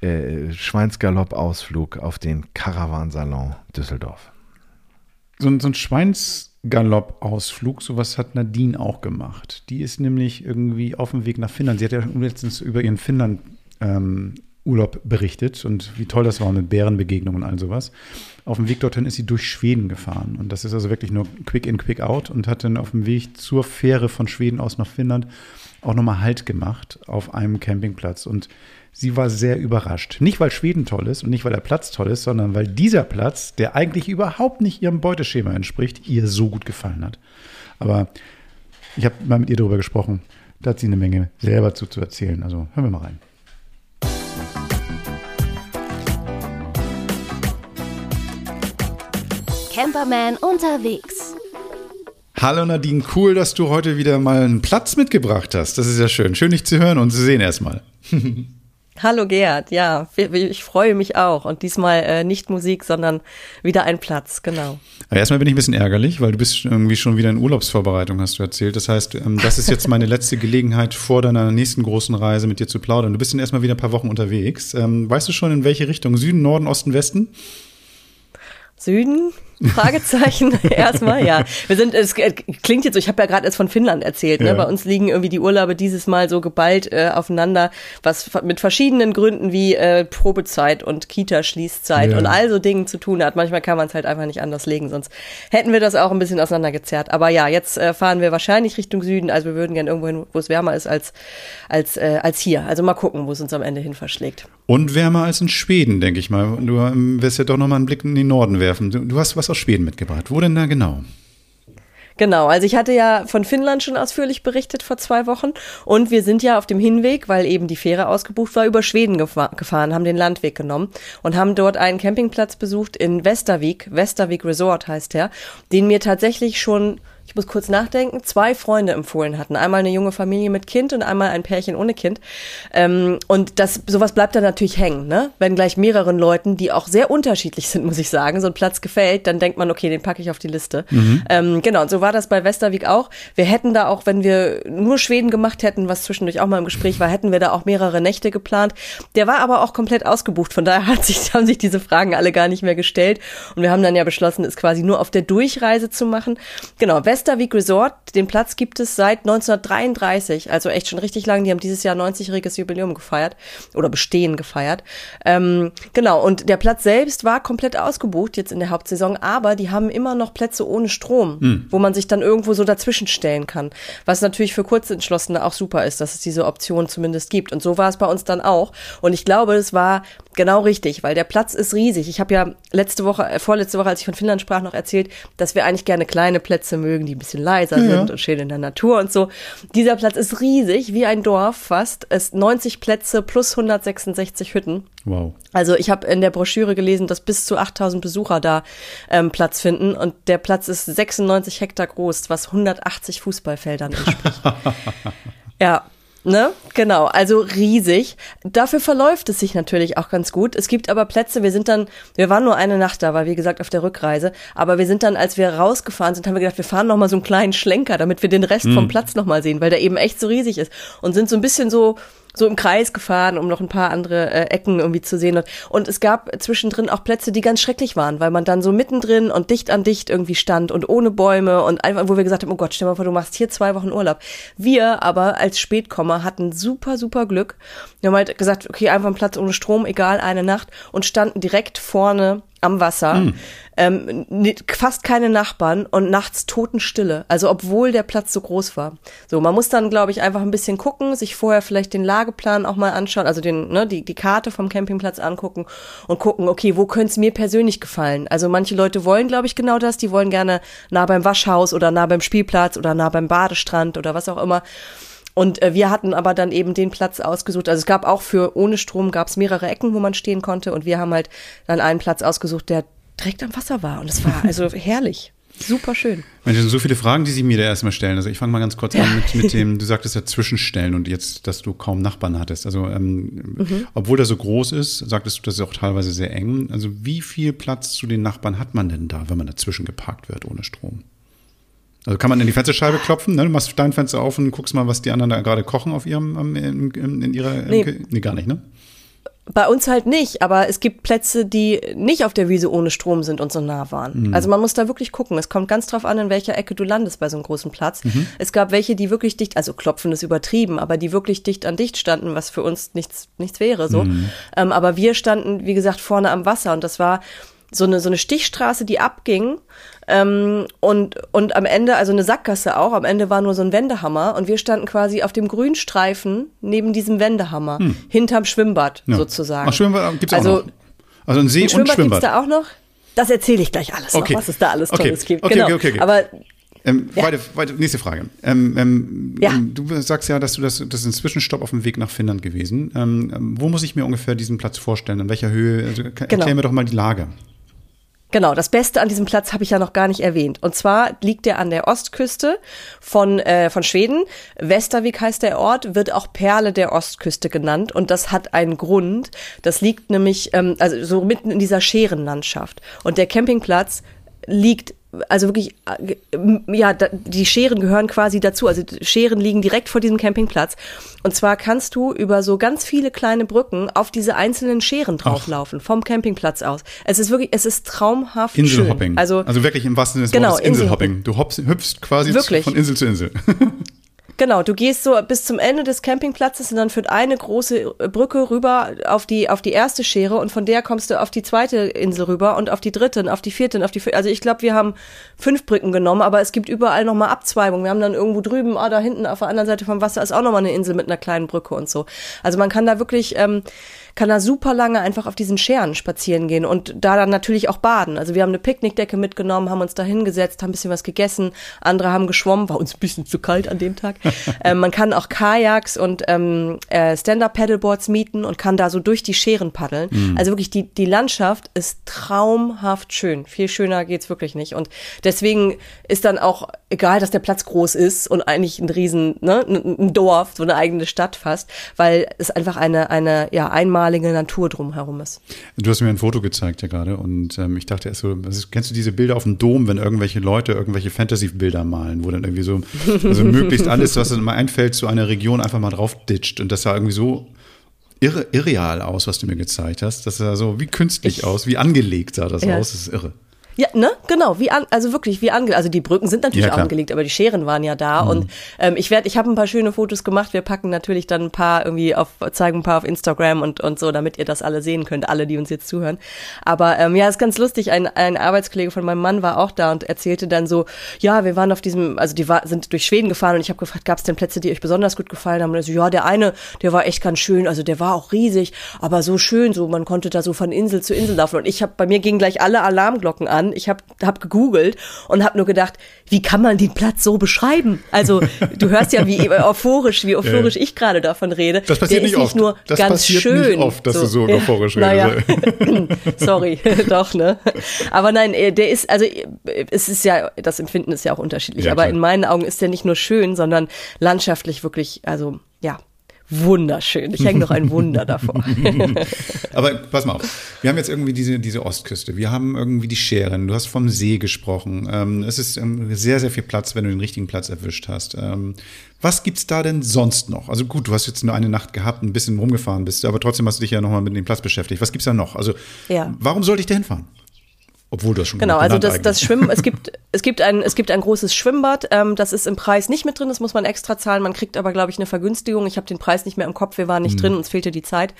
äh, Schweinsgalopp-Ausflug auf den Caravansalon Düsseldorf so, ein, so ein Schweinsgalopp-Ausflug, sowas hat Nadine auch gemacht. Die ist nämlich irgendwie auf dem Weg nach Finnland. Sie hat ja letztens über ihren Finnland-Urlaub ähm, berichtet und wie toll das war mit Bärenbegegnungen und all sowas. Auf dem Weg dorthin ist sie durch Schweden gefahren. Und das ist also wirklich nur quick in, quick out und hat dann auf dem Weg zur Fähre von Schweden aus nach Finnland auch nochmal Halt gemacht auf einem Campingplatz. Und sie war sehr überrascht. Nicht, weil Schweden toll ist und nicht, weil der Platz toll ist, sondern weil dieser Platz, der eigentlich überhaupt nicht ihrem Beuteschema entspricht, ihr so gut gefallen hat. Aber ich habe mal mit ihr darüber gesprochen. Da hat sie eine Menge selber zu, zu erzählen. Also hören wir mal rein. Camperman unterwegs. Hallo Nadine, cool, dass du heute wieder mal einen Platz mitgebracht hast. Das ist ja schön. Schön, dich zu hören und zu sehen erstmal. Hallo Gerd, ja, ich freue mich auch. Und diesmal äh, nicht Musik, sondern wieder ein Platz, genau. Aber erstmal bin ich ein bisschen ärgerlich, weil du bist irgendwie schon wieder in Urlaubsvorbereitung, hast du erzählt. Das heißt, ähm, das ist jetzt meine letzte Gelegenheit vor deiner nächsten großen Reise mit dir zu plaudern. Du bist dann erstmal wieder ein paar Wochen unterwegs. Ähm, weißt du schon, in welche Richtung? Süden, Norden, Osten, Westen? Süden? Fragezeichen erstmal, ja. Wir sind, es klingt jetzt so, ich habe ja gerade erst von Finnland erzählt, ne? Ja. Bei uns liegen irgendwie die Urlaube dieses Mal so geballt äh, aufeinander, was mit verschiedenen Gründen wie äh, Probezeit und Kita-Schließzeit ja. und all so Dingen zu tun hat. Manchmal kann man es halt einfach nicht anders legen, sonst hätten wir das auch ein bisschen auseinandergezerrt. Aber ja, jetzt äh, fahren wir wahrscheinlich Richtung Süden, also wir würden gerne irgendwo hin, wo es wärmer ist als, als, äh, als hier. Also mal gucken, wo es uns am Ende hin verschlägt. Und wärmer als in Schweden, denke ich mal. Du ähm, wirst ja doch nochmal einen Blick in den Norden werfen. Du, du hast was aus Schweden mitgebracht. Wo denn da genau? Genau, also ich hatte ja von Finnland schon ausführlich berichtet vor zwei Wochen und wir sind ja auf dem Hinweg, weil eben die Fähre ausgebucht war, über Schweden gefahren, haben den Landweg genommen und haben dort einen Campingplatz besucht in Westervik, Westervik Resort heißt der, den mir tatsächlich schon ich muss kurz nachdenken, zwei Freunde empfohlen hatten. Einmal eine junge Familie mit Kind und einmal ein Pärchen ohne Kind. Ähm, und das, sowas bleibt dann natürlich hängen, ne? Wenn gleich mehreren Leuten, die auch sehr unterschiedlich sind, muss ich sagen, so ein Platz gefällt, dann denkt man, okay, den packe ich auf die Liste. Mhm. Ähm, genau, und so war das bei Westervik auch. Wir hätten da auch, wenn wir nur Schweden gemacht hätten, was zwischendurch auch mal im Gespräch war, hätten wir da auch mehrere Nächte geplant. Der war aber auch komplett ausgebucht. Von daher hat sich, haben sich diese Fragen alle gar nicht mehr gestellt. Und wir haben dann ja beschlossen, es quasi nur auf der Durchreise zu machen. Genau, West Westervik Resort, den Platz gibt es seit 1933, also echt schon richtig lang. Die haben dieses Jahr 90-jähriges Jubiläum gefeiert oder Bestehen gefeiert. Ähm, genau, und der Platz selbst war komplett ausgebucht jetzt in der Hauptsaison, aber die haben immer noch Plätze ohne Strom, mhm. wo man sich dann irgendwo so dazwischen stellen kann. Was natürlich für Kurzentschlossene auch super ist, dass es diese Option zumindest gibt. Und so war es bei uns dann auch. Und ich glaube, es war genau richtig, weil der Platz ist riesig. Ich habe ja letzte Woche, äh, vorletzte Woche, als ich von Finnland sprach, noch erzählt, dass wir eigentlich gerne kleine Plätze mögen, die ein bisschen leiser ja. sind und schön in der Natur und so. Dieser Platz ist riesig, wie ein Dorf fast. Es ist 90 Plätze plus 166 Hütten. Wow. Also ich habe in der Broschüre gelesen, dass bis zu 8000 Besucher da ähm, Platz finden und der Platz ist 96 Hektar groß, was 180 Fußballfeldern entspricht. ja, Ne? Genau, also riesig. Dafür verläuft es sich natürlich auch ganz gut. Es gibt aber Plätze, wir sind dann, wir waren nur eine Nacht da, weil wie gesagt auf der Rückreise, aber wir sind dann, als wir rausgefahren sind, haben wir gedacht, wir fahren nochmal so einen kleinen Schlenker, damit wir den Rest mhm. vom Platz nochmal sehen, weil der eben echt so riesig ist und sind so ein bisschen so so im Kreis gefahren, um noch ein paar andere äh, Ecken irgendwie zu sehen. Und, und es gab zwischendrin auch Plätze, die ganz schrecklich waren, weil man dann so mittendrin und dicht an dicht irgendwie stand und ohne Bäume und einfach, wo wir gesagt haben, oh Gott, stell mal vor, du machst hier zwei Wochen Urlaub. Wir aber als Spätkommer hatten super, super Glück. Wir haben halt gesagt, okay, einfach ein Platz ohne Strom, egal, eine Nacht und standen direkt vorne am Wasser, mhm. ähm, fast keine Nachbarn und nachts Totenstille. Also obwohl der Platz so groß war. So, man muss dann, glaube ich, einfach ein bisschen gucken, sich vorher vielleicht den Lageplan auch mal anschauen, also den, ne, die, die Karte vom Campingplatz angucken und gucken, okay, wo könnte es mir persönlich gefallen? Also manche Leute wollen, glaube ich, genau das. Die wollen gerne nah beim Waschhaus oder nah beim Spielplatz oder nah beim Badestrand oder was auch immer. Und äh, wir hatten aber dann eben den Platz ausgesucht. Also es gab auch für ohne Strom gab es mehrere Ecken, wo man stehen konnte. Und wir haben halt dann einen Platz ausgesucht, der direkt am Wasser war. Und es war also herrlich. Super schön. Mensch, so viele Fragen, die Sie mir da erstmal stellen. Also ich fange mal ganz kurz ja. an mit, mit dem, du sagtest ja Zwischenstellen und jetzt, dass du kaum Nachbarn hattest. Also ähm, mhm. obwohl der so groß ist, sagtest du, das ist auch teilweise sehr eng. Also wie viel Platz zu den Nachbarn hat man denn da, wenn man dazwischen geparkt wird ohne Strom? Also kann man in die Fensterscheibe klopfen, ne? Du machst dein Fenster auf und guckst mal, was die anderen da gerade kochen auf ihrem, in, in, in ihrer, nee. nee, gar nicht, ne? Bei uns halt nicht, aber es gibt Plätze, die nicht auf der Wiese ohne Strom sind und so nah waren. Mhm. Also man muss da wirklich gucken. Es kommt ganz drauf an, in welcher Ecke du landest bei so einem großen Platz. Mhm. Es gab welche, die wirklich dicht, also klopfen ist übertrieben, aber die wirklich dicht an dicht standen, was für uns nichts, nichts wäre so. Mhm. Ähm, aber wir standen, wie gesagt, vorne am Wasser und das war so eine, so eine Stichstraße, die abging ähm, und, und am Ende, also eine Sackgasse auch, am Ende war nur so ein Wendehammer und wir standen quasi auf dem Grünstreifen neben diesem Wendehammer, hm. hinterm Schwimmbad ja. sozusagen. Ach, Schwimmbad gibt's also, auch noch. Also ein See ein Schwimmbad und Schwimmbad. gibt's da auch noch? Das erzähle ich gleich alles okay. noch, was es da alles okay. Tolles gibt. Okay, genau. okay, okay, okay. Aber Ähm, Ja. weiter, weiter, nächste Frage. Ähm, ähm, Ja. ähm, Du sagst ja, dass du das, das ist ein Zwischenstopp auf dem Weg nach Finnland gewesen. Ähm, ähm, wo muss ich mir ungefähr diesen Platz vorstellen? In welcher Höhe? Also, Genau. Erklär mir doch mal die Lage. Genau, das Beste an diesem Platz habe ich ja noch gar nicht erwähnt. Und zwar liegt er an der Ostküste von, äh, von Schweden. Westervik heißt der Ort, wird auch Perle der Ostküste genannt. Und das hat einen Grund. Das liegt nämlich, ähm, also so mitten in dieser Scherenlandschaft. Und der Campingplatz liegt also wirklich, äh, ja, die Scheren gehören quasi dazu. Also die Scheren liegen direkt vor diesem Campingplatz. Und zwar kannst du über so ganz viele kleine Brücken auf diese einzelnen Scheren drauflaufen, vom Campingplatz aus. Es ist wirklich, es ist traumhaft Inselhopping. schön. Also, also wirklich im wahrsten Sinne des Genau, Wortes Inselhopping. Du hoppst, hüpfst quasi Wirklich. von Insel zu Insel. Genau, du gehst so bis zum Ende des Campingplatzes und dann führt eine große Brücke rüber auf die, auf die erste Schere und von der kommst du auf die zweite Insel rüber und auf die dritte und auf die vierte und auf die vierte. Also ich glaube, wir haben fünf Brücken genommen, aber es gibt überall nochmal Abzweigungen. Wir haben dann irgendwo drüben, ah, da hinten auf der anderen Seite vom Wasser ist auch nochmal eine Insel mit einer kleinen Brücke und so. Also man kann da wirklich, ähm, kann da super lange einfach auf diesen Scheren spazieren gehen und da dann natürlich auch baden. Also wir haben eine Picknickdecke mitgenommen, haben uns da hingesetzt, haben ein bisschen was gegessen, andere haben geschwommen, war uns ein bisschen zu kalt an dem Tag. ähm, man kann auch Kajaks und ähm, äh, Stand-Up-Paddleboards mieten und kann da so durch die Scheren paddeln. Also wirklich, die, die Landschaft ist traumhaft schön. Viel schöner geht's wirklich nicht. Und deswegen ist dann auch egal, dass der Platz groß ist und eigentlich ein riesen, ne, ein Dorf, so eine eigene Stadt fast, weil es einfach eine, eine ja, einmalige Natur drumherum ist. Du hast mir ein Foto gezeigt ja gerade und ähm, ich dachte erst so, was ist, kennst du diese Bilder auf dem Dom, wenn irgendwelche Leute irgendwelche Fantasy-Bilder malen, wo dann irgendwie so, also möglichst alles, was dann mal einfällt, zu einer Region einfach mal drauf ditcht und das sah irgendwie so irre, irreal aus, was du mir gezeigt hast. Das sah so wie künstlich Ich- aus, wie angelegt sah das Ja. aus, das ist irre. Ja, ne, genau, wie an, also wirklich wie angelegt. Also die Brücken sind natürlich Ja, angelegt, aber die Scheren waren ja da. Und ähm, ich werde, ich habe ein paar schöne Fotos gemacht. Wir packen natürlich dann ein paar irgendwie auf, zeigen ein paar auf Instagram und und so, damit ihr das alle sehen könnt, alle, die uns jetzt zuhören. Aber ähm, ja, ist ganz lustig. Ein, ein Arbeitskollege von meinem Mann war auch da und erzählte dann so, ja, wir waren auf diesem, also die war, sind durch Schweden gefahren und ich habe gefragt, gab es denn Plätze, die euch besonders gut gefallen haben? Und er so, ja, der eine, der war echt ganz schön, also der war auch riesig, aber so schön, so man konnte da so von Insel zu Insel laufen. Und ich habe, bei mir gingen gleich alle Alarmglocken an. Ich habe hab gegoogelt und habe nur gedacht, wie kann man den Platz so beschreiben? Also du hörst ja, wie euphorisch, wie euphorisch ich gerade davon rede. Das passiert der nicht ist nicht oft. nur Das ganz passiert schön. nicht oft, dass du so euphorisch naja. redest. Sorry, doch, ne? Aber nein, äh, der ist, also äh, es ist ja, das Empfinden ist ja auch unterschiedlich, Ja, aber in meinen Augen ist der nicht nur schön, sondern landschaftlich wirklich, also ja, wunderschön. Ich hänge noch ein Wunder davor. Aber pass mal auf. Wir haben jetzt irgendwie diese, diese Ostküste. Wir haben irgendwie die Scheren. Du hast vom See gesprochen. Ähm, es ist ähm, sehr, sehr viel Platz, wenn du den richtigen Platz erwischt hast. Ähm, was gibt's da denn sonst noch? Also gut, du hast jetzt nur eine Nacht gehabt, ein bisschen rumgefahren bist, aber trotzdem hast du dich ja nochmal mit dem Platz beschäftigt. Was gibt's da noch? Also, Ja. warum sollte ich da hinfahren? Obwohl das schon Genau, also das, das. Schwimmen, es gibt, es gibt ein, es gibt ein großes Schwimmbad, ähm, das ist im Preis nicht mit drin, das muss man extra zahlen. Man kriegt aber, glaube ich, eine Vergünstigung. Ich habe den Preis nicht mehr im Kopf, wir waren nicht drin, uns fehlte die Zeit.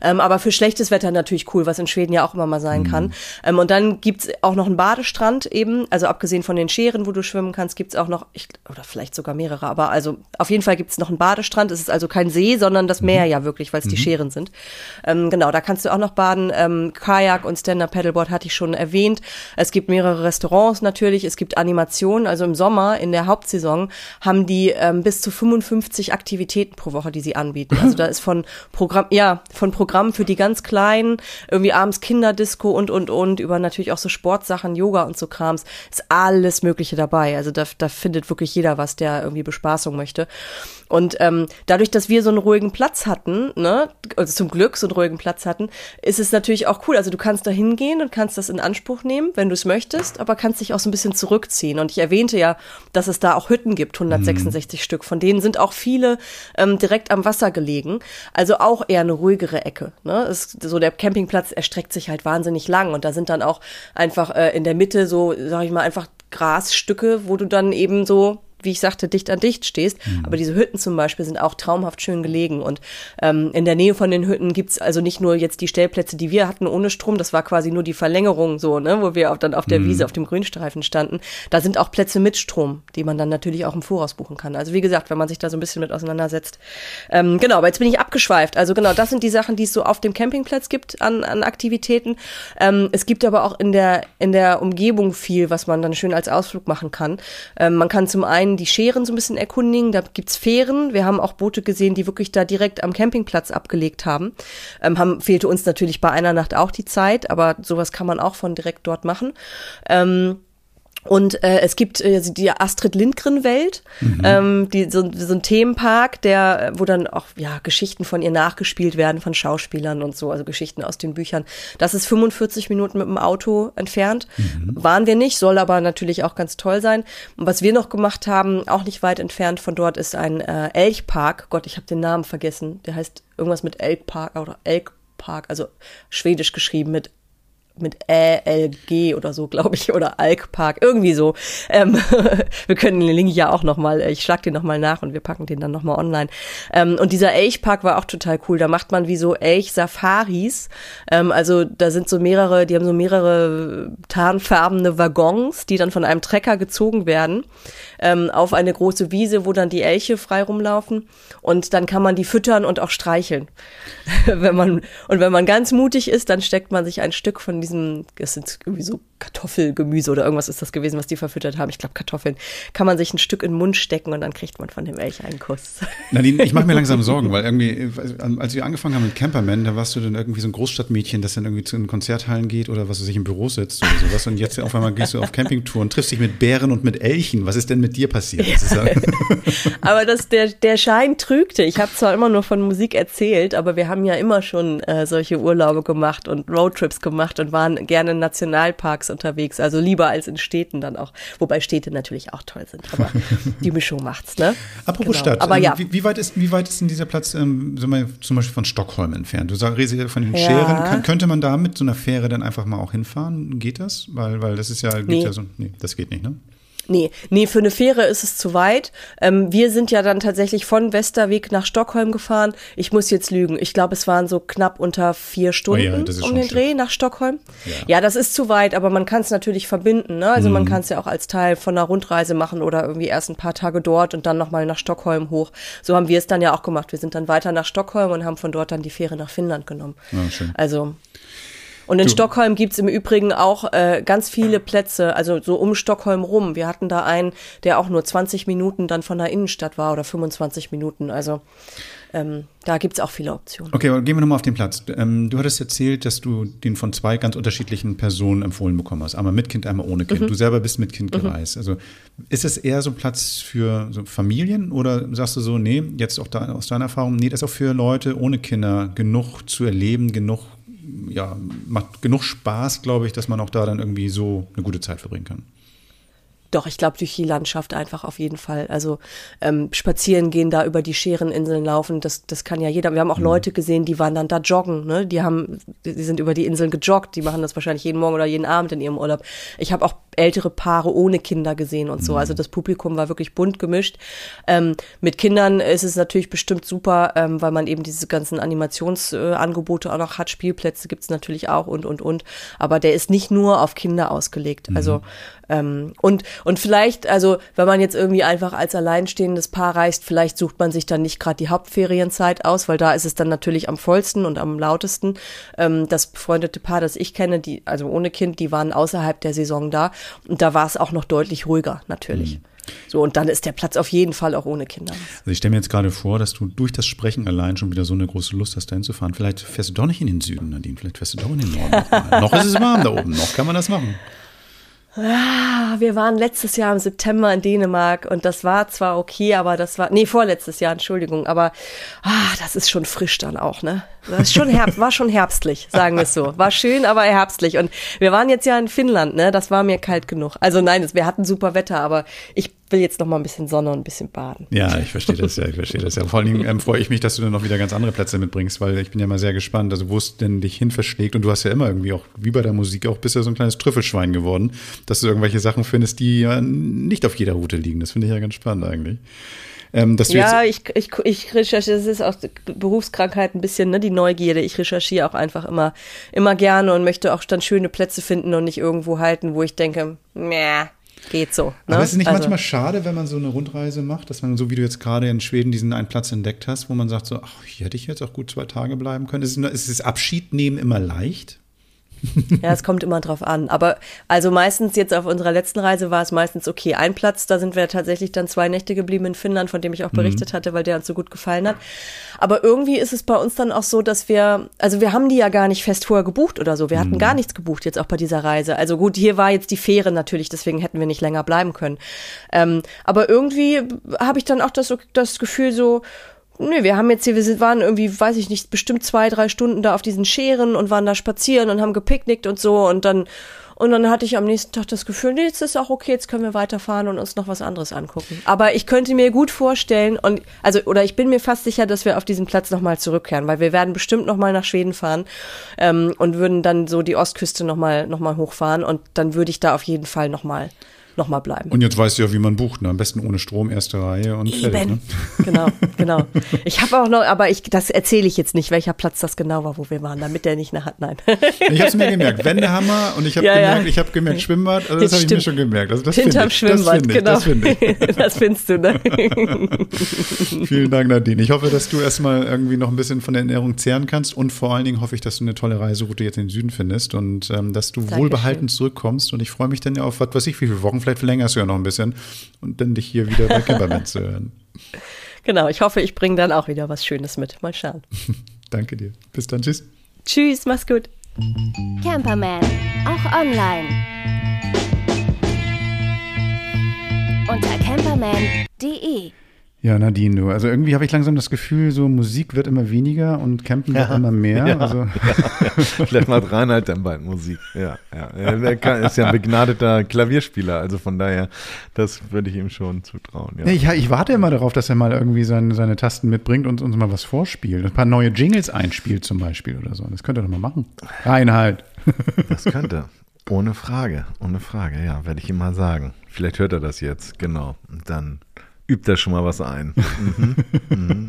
Ähm, aber für schlechtes Wetter natürlich cool, was in Schweden ja auch immer mal sein kann. Ähm, und dann gibt's auch noch einen Badestrand eben, also abgesehen von den Scheren, wo du schwimmen kannst, gibt's auch noch, ich, oder vielleicht sogar mehrere, aber also auf jeden Fall gibt's noch einen Badestrand. Es ist also kein See, sondern das Meer ja wirklich, weil es die Scheren sind. Ähm, genau, da kannst du auch noch baden. Ähm, Kajak und Stand-Up-Paddleboard hatte ich schon erwähnt. Es gibt mehrere Restaurants natürlich, es gibt Animationen. Also im Sommer, in der Hauptsaison, haben die ähm, bis zu 55 Aktivitäten pro Woche, die sie anbieten. Also da ist von Programm, ja, von Programmen für die ganz Kleinen, irgendwie abends Kinderdisco und, und, und, über natürlich auch so Sportsachen, Yoga und so Krams, ist alles Mögliche dabei. Also da, da findet wirklich jeder was, der irgendwie Bespaßung möchte. Und ähm, dadurch, dass wir so einen ruhigen Platz hatten, ne, also zum Glück so einen ruhigen Platz hatten, ist es natürlich auch cool. Also du kannst da hingehen und kannst das in Anspruch nehmen, wenn du es möchtest, aber kannst dich auch so ein bisschen zurückziehen. Und ich erwähnte ja, dass es da auch Hütten gibt, 166 Stück. Von denen sind auch viele ähm, direkt am Wasser gelegen. Also auch eher eine ruhigere Ecke. Ne? Es, so der Campingplatz erstreckt sich halt wahnsinnig lang und da sind dann auch einfach äh, in der Mitte so, sag ich mal, einfach Grasstücke, wo du dann eben so wie ich sagte, dicht an dicht stehst. Mhm. Aber diese Hütten zum Beispiel sind auch traumhaft schön gelegen. Und ähm, in der Nähe von den Hütten gibt's also nicht nur jetzt die Stellplätze, die wir hatten ohne Strom, das war quasi nur die Verlängerung so, ne, wo wir auch dann auf der mhm. Wiese, auf dem Grünstreifen standen. Da sind auch Plätze mit Strom, die man dann natürlich auch im Voraus buchen kann. Also wie gesagt, wenn man sich da so ein bisschen mit auseinandersetzt. Ähm, genau, aber jetzt bin ich abgeschweift. Also genau, das sind die Sachen, die es so auf dem Campingplatz gibt an, an Aktivitäten. Ähm, es gibt aber auch in der, in der Umgebung viel, was man dann schön als Ausflug machen kann. Ähm, man kann zum einen die Scheren so ein bisschen erkundigen, da gibt's Fähren. Wir haben auch Boote gesehen, die wirklich da direkt am Campingplatz abgelegt haben. Ähm, haben fehlte uns natürlich bei einer Nacht auch die Zeit, aber sowas kann man auch von direkt dort machen. Ähm, und äh, es gibt äh, die Astrid Lindgren Welt, mhm. ähm, die, so, so ein Themenpark, der, wo dann auch ja Geschichten von ihr nachgespielt werden von Schauspielern und so, also Geschichten aus den Büchern. Das ist 45 Minuten mit dem Auto entfernt. Mhm. Waren wir nicht, soll aber natürlich auch ganz toll sein. Und was wir noch gemacht haben, auch nicht weit entfernt von dort, ist ein äh, Elchpark. Gott, ich habe den Namen vergessen. Der heißt irgendwas mit Elkpark oder Elkpark, also schwedisch geschrieben mit mit ALG oder so, glaube ich, oder Alkpark, irgendwie so. Ähm, wir können den Link ja auch nochmal, ich schlag den nochmal nach und wir packen den dann nochmal online. Ähm, und dieser Elchpark war auch total cool. Da macht man wie so Elch-Safaris. Ähm, also da sind so mehrere, die haben so mehrere tarnfarbene Waggons, die dann von einem Trecker gezogen werden ähm, auf eine große Wiese, wo dann die Elche frei rumlaufen. Und dann kann man die füttern und auch streicheln. wenn man, und wenn man ganz mutig ist, dann steckt man sich ein Stück von diesem, das sind irgendwie so Kartoffelgemüse oder irgendwas ist das gewesen, was die verfüttert haben. Ich glaube Kartoffeln. Kann man sich ein Stück in den Mund stecken und dann kriegt man von dem Elch einen Kuss. Nadine, ich mache mir langsam Sorgen, weil irgendwie, als wir angefangen haben mit Camperman, da warst du dann irgendwie so ein Großstadtmädchen, das dann irgendwie zu den Konzerthallen geht oder was sich im Büro sitzt oder sowas. Und jetzt auf einmal gehst du auf Campingtour und triffst dich mit Bären und mit Elchen. Was ist denn mit dir passiert? Ja. aber das, der, der Schein trügte. Ich habe zwar immer nur von Musik erzählt, aber wir haben ja immer schon äh, solche Urlaube gemacht und Roadtrips gemacht und waren gerne in Nationalparks unterwegs, also lieber als in Städten dann auch. Wobei Städte natürlich auch toll sind, aber die Mischung macht's, ne? Apropos genau. Stadt, aber ähm, ja. wie, wie, weit ist, wie weit ist denn dieser Platz ähm, zum Beispiel von Stockholm entfernt? Du sagst von den ja. Scheren, kann, könnte man da mit so einer Fähre dann einfach mal auch hinfahren? Geht das? Weil, weil das ist ja, nee. ja so, nee, das geht nicht, ne? Nee, nee, für eine Fähre ist es zu weit. Ähm, wir sind ja dann tatsächlich von Westerweg nach Stockholm gefahren. Ich muss jetzt lügen. Ich glaube, es waren so knapp unter vier Stunden oh ja, um den Dreh nach Stockholm. Ja. ja. das ist zu weit, aber man kann es natürlich verbinden. Ne? Also mhm. man kann es ja auch als Teil von einer Rundreise machen oder irgendwie erst ein paar Tage dort und dann nochmal nach Stockholm hoch. So haben wir es dann ja auch gemacht. Wir sind dann weiter nach Stockholm und haben von dort dann die Fähre nach Finnland genommen. Ja, schön. Also und in du. Stockholm gibt's im Übrigen auch äh, ganz viele Plätze, also so um Stockholm rum. Wir hatten da einen, der auch nur 20 Minuten dann von der Innenstadt war oder 25 Minuten. Also ähm, da gibt's auch viele Optionen. Okay, aber gehen wir nochmal auf den Platz. Ähm, du hattest erzählt, dass du den von zwei ganz unterschiedlichen Personen empfohlen bekommen hast. Einmal mit Kind, einmal ohne Kind. Mhm. Du selber bist mit Kind mhm. gereist. Also ist es eher so Platz für so Familien oder sagst du so, nee, jetzt auch da, aus deiner Erfahrung, nee, das ist auch für Leute ohne Kinder genug zu erleben, genug ja, macht genug Spaß, glaube ich, dass man auch da dann irgendwie so eine gute Zeit verbringen kann. Doch, ich glaube durch die Landschaft einfach auf jeden Fall. Also ähm, spazieren gehen, da über die Schereninseln laufen, das, das kann ja jeder. Wir haben auch mhm. Leute gesehen, die waren dann da joggen, ne? Die haben, die sind über die Inseln gejoggt, die machen das wahrscheinlich jeden Morgen oder jeden Abend in ihrem Urlaub. Ich habe auch ältere Paare ohne Kinder gesehen und so. Mhm. Also das Publikum war wirklich bunt gemischt. Ähm, mit Kindern ist es natürlich bestimmt super, ähm, weil man eben diese ganzen Animationsangebote äh, auch noch hat. Spielplätze gibt's natürlich auch und und und. Aber der ist nicht nur auf Kinder ausgelegt. Mhm. Also ähm, und, und vielleicht, also wenn man jetzt irgendwie einfach als alleinstehendes Paar reist, vielleicht sucht man sich dann nicht gerade die Hauptferienzeit aus, weil da ist es dann natürlich am vollsten und am lautesten. Ähm, das befreundete Paar, das ich kenne, die, also ohne Kind, die waren außerhalb der Saison da und da war es auch noch deutlich ruhiger, natürlich. Mhm. So, und dann ist der Platz auf jeden Fall auch ohne Kinder. Also ich stelle mir jetzt gerade vor, dass du durch das Sprechen allein schon wieder so eine große Lust hast, dahin zu fahren. Vielleicht fährst du doch nicht in den Süden, Nadine. Vielleicht fährst du doch in den Norden. noch ist es warm da oben. Noch kann man das machen. Ah, wir waren letztes Jahr im September in Dänemark und das war zwar okay, aber das war, nee, vorletztes Jahr, Entschuldigung, aber ah, das ist schon frisch dann auch, ne? Das ist schon Herbst, war schon herbstlich, sagen wir es so. War schön, aber herbstlich. Und wir waren jetzt ja in Finnland, ne? Das war mir kalt genug. Also nein, wir hatten super Wetter, aber ich will jetzt noch mal ein bisschen Sonne und ein bisschen baden. Ja, ich verstehe das ja, ich verstehe das ja. Vor allen Dingen ähm, freue ich mich, dass du dann noch wieder ganz andere Plätze mitbringst, weil ich bin ja mal sehr gespannt, also wo es denn dich hin verschlägt und du hast ja immer irgendwie auch, wie bei der Musik, auch bist ja so ein kleines Trüffelschwein geworden, dass du irgendwelche Sachen findest, die ja nicht auf jeder Route liegen. Das finde ich ja ganz spannend eigentlich. Ähm, ja, ich, ich, ich recherchiere, das ist auch Berufskrankheit ein bisschen, ne, die Neugierde. Ich recherchiere auch einfach immer, immer gerne und möchte auch dann schöne Plätze finden und nicht irgendwo halten, wo ich denke, meh, geht so. Ne? Aber ist es nicht also, manchmal schade, wenn man so eine Rundreise macht, dass man, so wie du jetzt gerade in Schweden diesen einen Platz entdeckt hast, wo man sagt so, ach, hier hätte ich jetzt auch gut zwei Tage bleiben können. Ist, ist das Abschied nehmen immer leicht? Ja, es kommt immer drauf an. Aber also meistens jetzt auf unserer letzten Reise war es meistens okay. Ein Platz, da sind wir tatsächlich dann zwei Nächte geblieben in Finnland, von dem ich auch berichtet mhm. hatte, weil der uns so gut gefallen hat. Aber irgendwie ist es bei uns dann auch so, dass wir, also wir haben die ja gar nicht fest vorher gebucht oder so. Wir hatten mhm. gar nichts gebucht jetzt auch bei dieser Reise. Also gut, hier war jetzt die Fähre natürlich, deswegen hätten wir nicht länger bleiben können. Ähm, aber irgendwie habe ich dann auch das, das Gefühl so, Nö, wir haben jetzt hier, wir waren irgendwie, weiß ich nicht, bestimmt zwei, drei Stunden da auf diesen Scheren und waren da spazieren und haben gepicknickt und so und dann, und dann hatte ich am nächsten Tag das Gefühl, nee, jetzt ist auch okay, jetzt können wir weiterfahren und uns noch was anderes angucken. Aber ich könnte mir gut vorstellen und, also, oder ich bin mir fast sicher, dass wir auf diesen Platz nochmal zurückkehren, weil wir werden bestimmt nochmal nach Schweden fahren, ähm, und würden dann so die Ostküste nochmal, noch mal hochfahren und dann würde ich da auf jeden Fall nochmal nochmal bleiben. Und jetzt weißt du ja, wie man bucht, ne? Am besten ohne Strom, erste Reihe und Eben. fertig. Ne? Genau, genau. Ich habe auch noch, aber ich, das erzähle ich jetzt nicht, welcher Platz das genau war, wo wir waren, damit der nicht nachher, nein. Ich habe es mir gemerkt, Wendehammer und ich habe ja, gemerkt, ja. ich habe gemerkt Schwimmbad, also das habe ich mir schon gemerkt. Also das Hinterm ich, Schwimmbad, das genau. Das, ich. das findest du, ne? Vielen Dank, Nadine. Ich hoffe, dass du erstmal irgendwie noch ein bisschen von der Ernährung zehren kannst und vor allen Dingen hoffe ich, dass du eine tolle Reiseroute jetzt in den Süden findest und ähm, dass du Dankeschön. wohlbehalten zurückkommst und ich freue mich dann ja auf, was weiß ich, wie viele Wochen, vielleicht verlängerst du ja noch ein bisschen bisschen und dann dich hier wieder bei Camperman zu hören. Genau, ich hoffe, ich bringe dann auch wieder was Schönes mit. Mal schauen. Danke dir. Bis dann. Tschüss. Tschüss, mach's gut. Camperman, auch online. Unter camperman.de ja, Nadine, du. Also irgendwie habe ich langsam das Gefühl, so Musik wird immer weniger und Campen wird immer mehr. Ja, also. ja. Vielleicht macht Reinhard dann bald Musik. Ja, ja. Er ist ja ein begnadeter Klavierspieler, also von daher, das würde ich ihm schon zutrauen. Ja. ja ich, ich, warte immer darauf, dass er mal irgendwie seine, seine Tasten mitbringt und uns mal was vorspielt. Ein paar neue Jingles einspielt zum Beispiel oder so. Das könnte er doch mal machen. Reinhard. Das könnte. Ohne Frage, ohne Frage, ja, werde ich ihm mal sagen. Vielleicht hört er das jetzt, genau. Und dann übt da schon mal was ein. Mhm. mhm.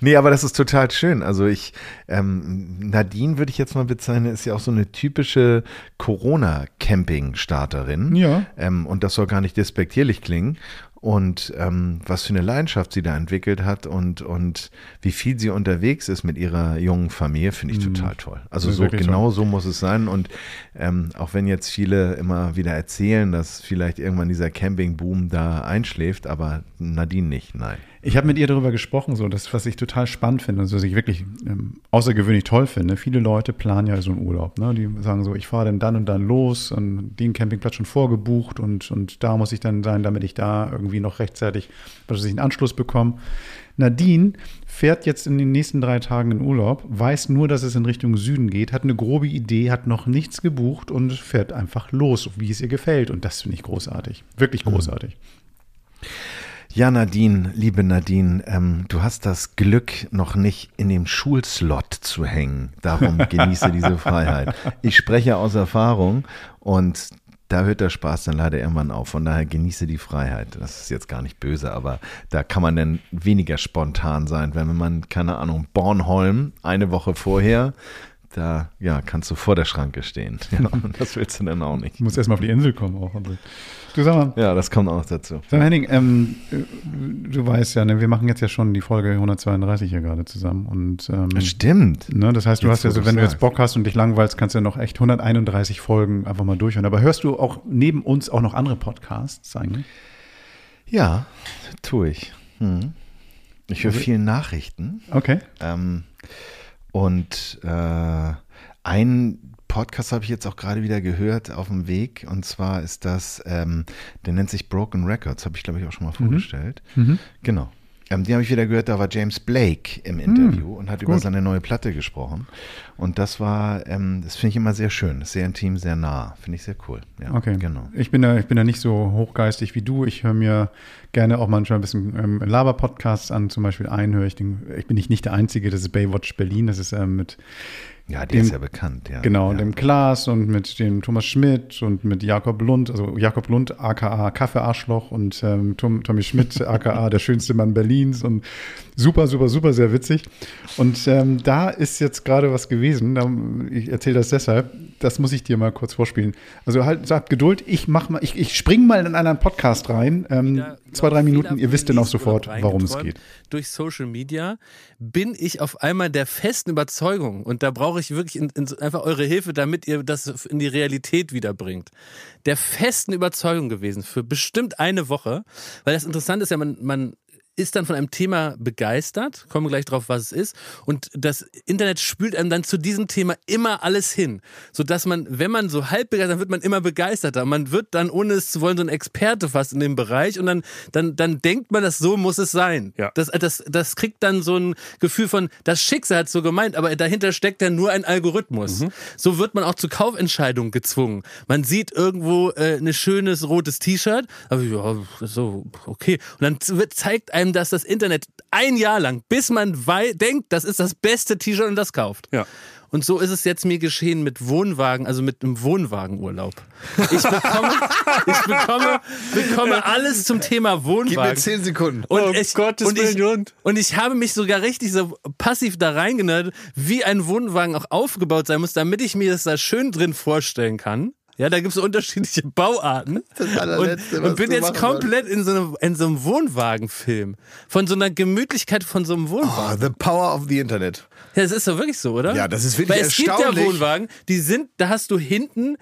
Nee, aber das ist total schön. Also ich, ähm, Nadine würde ich jetzt mal bezeichnen, ist ja auch so eine typische Corona-Camping-Starterin. Ja. Ähm, und das soll gar nicht despektierlich klingen und ähm, was für eine Leidenschaft sie da entwickelt hat und, und wie viel sie unterwegs ist mit ihrer jungen Familie, finde ich mhm. total toll. Also so genau toll. so muss es sein. Und ähm, auch wenn jetzt viele immer wieder erzählen, dass vielleicht irgendwann dieser Campingboom da einschläft, aber Nadine nicht, nein. Ich habe mit ihr darüber gesprochen, so das, was ich total spannend finde, also was ich wirklich ähm, außergewöhnlich toll finde. Viele Leute planen ja so einen Urlaub. Ne? Die sagen so, ich fahre dann dann und dann los und den Campingplatz schon vorgebucht und, und da muss ich dann sein, damit ich da irgendwie noch rechtzeitig dass ich einen Anschluss bekomme. Nadine fährt jetzt in den nächsten drei Tagen in Urlaub, weiß nur, dass es in Richtung Süden geht, hat eine grobe Idee, hat noch nichts gebucht und fährt einfach los, wie es ihr gefällt. Und das finde ich großartig. Wirklich großartig. Mhm. Ja, Nadine, liebe Nadine, ähm, du hast das Glück, noch nicht in dem Schulslot zu hängen. Darum genieße diese Freiheit. Ich spreche aus Erfahrung und da hört der Spaß dann leider irgendwann auf. Von daher genieße die Freiheit. Das ist jetzt gar nicht böse, aber da kann man dann weniger spontan sein, wenn man, keine Ahnung, Bornholm eine Woche vorher da ja, kannst du vor der Schranke stehen. Ja, und das willst du dann auch nicht. Du musst erstmal auf die Insel kommen auch. Du sag mal. Ja, das kommt auch dazu. Sag mal, Henning, ähm, du weißt ja, ne, wir machen jetzt ja schon die Folge 132 hier gerade zusammen. Und, ähm, das stimmt. Ne, das heißt, du jetzt, hast ja so, wenn du jetzt Bock hast und dich langweilst, kannst du ja noch echt 131 Folgen einfach mal durchhören. Aber hörst du auch neben uns auch noch andere Podcasts eigentlich? Ja, tue ich. Hm. Ich höre viele Nachrichten. Okay. Ähm, und äh, ein Podcast habe ich jetzt auch gerade wieder gehört auf dem Weg. Und zwar ist das, ähm, der nennt sich Broken Records, habe ich glaube ich auch schon mal mhm. vorgestellt. Mhm. Genau. Ähm, die habe ich wieder gehört, da war James Blake im Interview und hat über seine neue Platte gesprochen. Und das war, ähm, das finde ich immer sehr schön, sehr intim, sehr nah. Finde ich sehr cool. Ja, Okay, Genau. Ich bin da, ich bin da nicht so hochgeistig wie du. Ich höre mir gerne auch manchmal ein bisschen ähm, Laber-Podcasts an. Zum Beispiel einen höre ich den, ich bin nicht, nicht der Einzige, das ist Baywatch Berlin. Das ist ähm, mit Ja, der Dem- ist ja bekannt, ja. Genau, ja. dem Klaas und mit dem Thomas Schmidt und mit Jakob Lund, also Jakob Lund, aka Kaffeearschloch und ähm, Tom, Tommy Schmidt, aka der schönste Mann Berlins und super, super, super, sehr witzig. Und ähm, da ist jetzt gerade was gewesen, ich erzähle das deshalb, das muss ich dir mal kurz vorspielen. Also halt, sagt Geduld, ich mach mal, ich, ich spring mal in einen anderen Podcast rein, ähm, wieder zwei, drei Minuten, ihr wisst dann auch sofort, warum es geht. Durch Social Media bin ich auf einmal der festen Überzeugung und da brauche ich wirklich in, in, einfach eure Hilfe, damit ihr das in die Realität wiederbringt. Der festen Überzeugung gewesen für bestimmt eine Woche, weil das Interessante ist ja, man, man ist dann von einem Thema begeistert, kommen wir gleich drauf, was es ist. Und das Internet spült einem dann zu diesem Thema immer alles hin. Sodass man, wenn man so halb begeistert, dann wird man immer begeisterter. Man wird dann, ohne es zu wollen, so ein Experte fast in dem Bereich und dann, dann, dann denkt man, das so muss es sein. Ja. Das, das, das kriegt dann so ein Gefühl von, das Schicksal hat so gemeint, aber dahinter steckt ja nur ein Algorithmus. So wird man auch zu Kaufentscheidungen gezwungen. Man sieht irgendwo äh, ein schönes rotes T-Shirt, aber ja, so, okay. Und dann wird, zeigt einem das das Internet ein Jahr lang, bis man denkt, das ist das beste T-Shirt und das kauft. Ja. Und so ist es jetzt mir geschehen mit Wohnwagen, also mit einem Wohnwagenurlaub. Ich bekomme, ich bekomme, bekomme alles zum Thema Wohnwagen. Gib mir zehn Sekunden. Und Oh ich, Gottes und ich, Willen, und ich habe mich sogar richtig so passiv da reingenördet, wie ein Wohnwagen auch aufgebaut sein muss, damit ich mir das da schön drin vorstellen kann. Ja, da gibt es unterschiedliche Bauarten. Das allerletzte, und, was und bin jetzt komplett in so, einem, in so einem Wohnwagenfilm. Von so einer Gemütlichkeit von so einem Oh, Wohnwagen. the power of the Internet. Ja, das ist doch wirklich so, oder? Ja, das ist wirklich Weil es gibt ja erstaunlich. Wohnwagen, die sind, da hast du hinten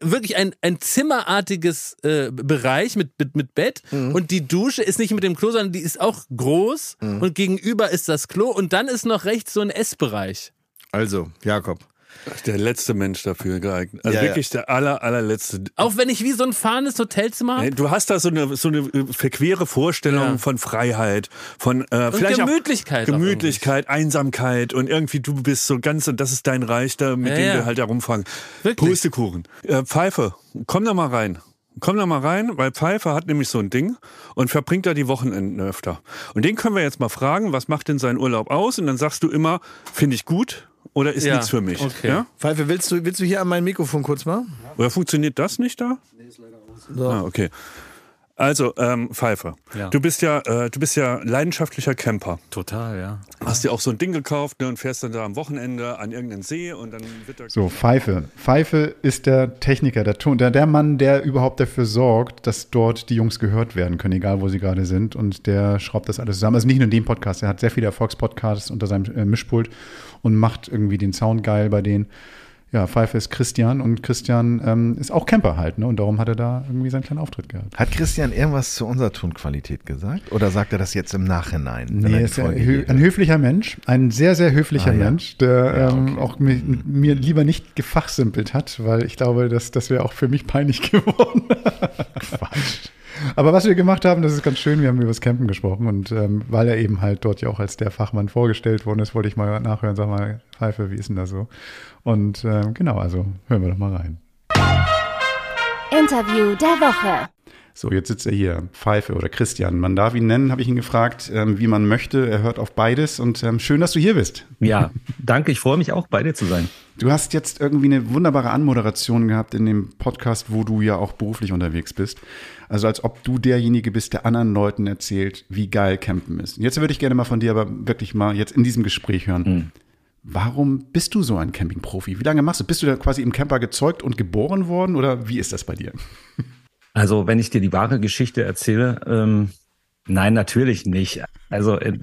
wirklich ein, ein zimmerartiges äh, Bereich mit, mit, mit Bett Mhm. und die Dusche ist nicht mit dem Klo, sondern die ist auch groß Mhm. und gegenüber ist das Klo und dann ist noch rechts so ein Essbereich. Also, Jakob. Der letzte Mensch dafür geeignet. Also Ja, ja. wirklich der aller, allerletzte. Auch wenn ich wie so ein fahrendes Hotelzimmer habe. Du hast da so eine, so eine äh, verquere Vorstellung Ja. von Freiheit, von äh, vielleicht Gemütlichkeit auch auch Gemütlichkeit, Einsamkeit und irgendwie du bist so ganz und das ist dein Reich da, mit Ja, dem ja. wir halt herumfangen. Wirklich. Pustekuchen. Äh, Pfeife, komm da mal rein. Komm da mal rein, weil Pfeife hat nämlich so ein Ding und verbringt da die Wochenenden öfter. Und den können wir jetzt mal fragen, was macht denn sein Urlaub aus? Und dann sagst du immer, finde ich gut oder ist Ja, nichts für mich. okay. Ja? Pfeife, willst du, willst du hier an mein Mikrofon kurz mal? Oder funktioniert das nicht da? So. Ah, okay. Also, ähm, Pfeife. Ja. Du bist ja, äh, du bist ja leidenschaftlicher Camper. Total, ja. Hast dir auch so ein Ding gekauft ne, und fährst dann da am Wochenende an irgendeinen See und dann wird da. So, Pfeife. Pfeife ist der Techniker, der, Ton, der, der Mann, der überhaupt dafür sorgt, dass dort die Jungs gehört werden können, egal wo sie gerade sind. Und der schraubt das alles zusammen. Also nicht nur in dem Podcast, er hat sehr viele Erfolgspodcasts unter seinem äh, Mischpult und macht irgendwie den Sound geil bei denen. Ja, Pfeife ist Christian und Christian ähm, ist auch Camper halt, ne? Und darum hat er da irgendwie seinen kleinen Auftritt gehabt. Hat Christian irgendwas zu unserer Tonqualität gesagt? Oder sagt er das jetzt im Nachhinein? er Nee, ist ja hö ein höflicher Mensch, ein sehr, sehr höflicher Ah, ja. Mensch, der Ja, ähm, okay. auch mi- mit mir lieber nicht gefachsimpelt hat, weil ich glaube, dass das wäre auch für mich peinlich geworden. Quatsch. Aber was wir gemacht haben, das ist ganz schön, wir haben über das Campen gesprochen und ähm, weil er eben halt dort ja auch als der Fachmann vorgestellt worden ist, wollte ich mal nachhören, sag mal, Pfeife, wie ist denn das so? Und ähm, genau, also hören wir doch mal rein. Interview der Woche. So, jetzt sitzt er hier, Pfeife oder Christian. Man darf ihn nennen, habe ich ihn gefragt, ähm, wie man möchte. Er hört auf beides und ähm, schön, dass du hier bist. Ja, danke. Ich freue mich auch, bei dir zu sein. Du hast jetzt irgendwie eine wunderbare Anmoderation gehabt in dem Podcast, wo du ja auch beruflich unterwegs bist. Also als ob du derjenige bist, der anderen Leuten erzählt, wie geil Campen ist. Jetzt würde ich gerne mal von dir aber wirklich mal jetzt in diesem Gespräch hören. Warum bist du so ein Campingprofi? Wie lange machst du? Bist du da quasi im Camper gezeugt und geboren worden oder wie ist das bei dir? Also, wenn ich dir die wahre Geschichte erzähle, ähm, nein, natürlich nicht. Also, äh,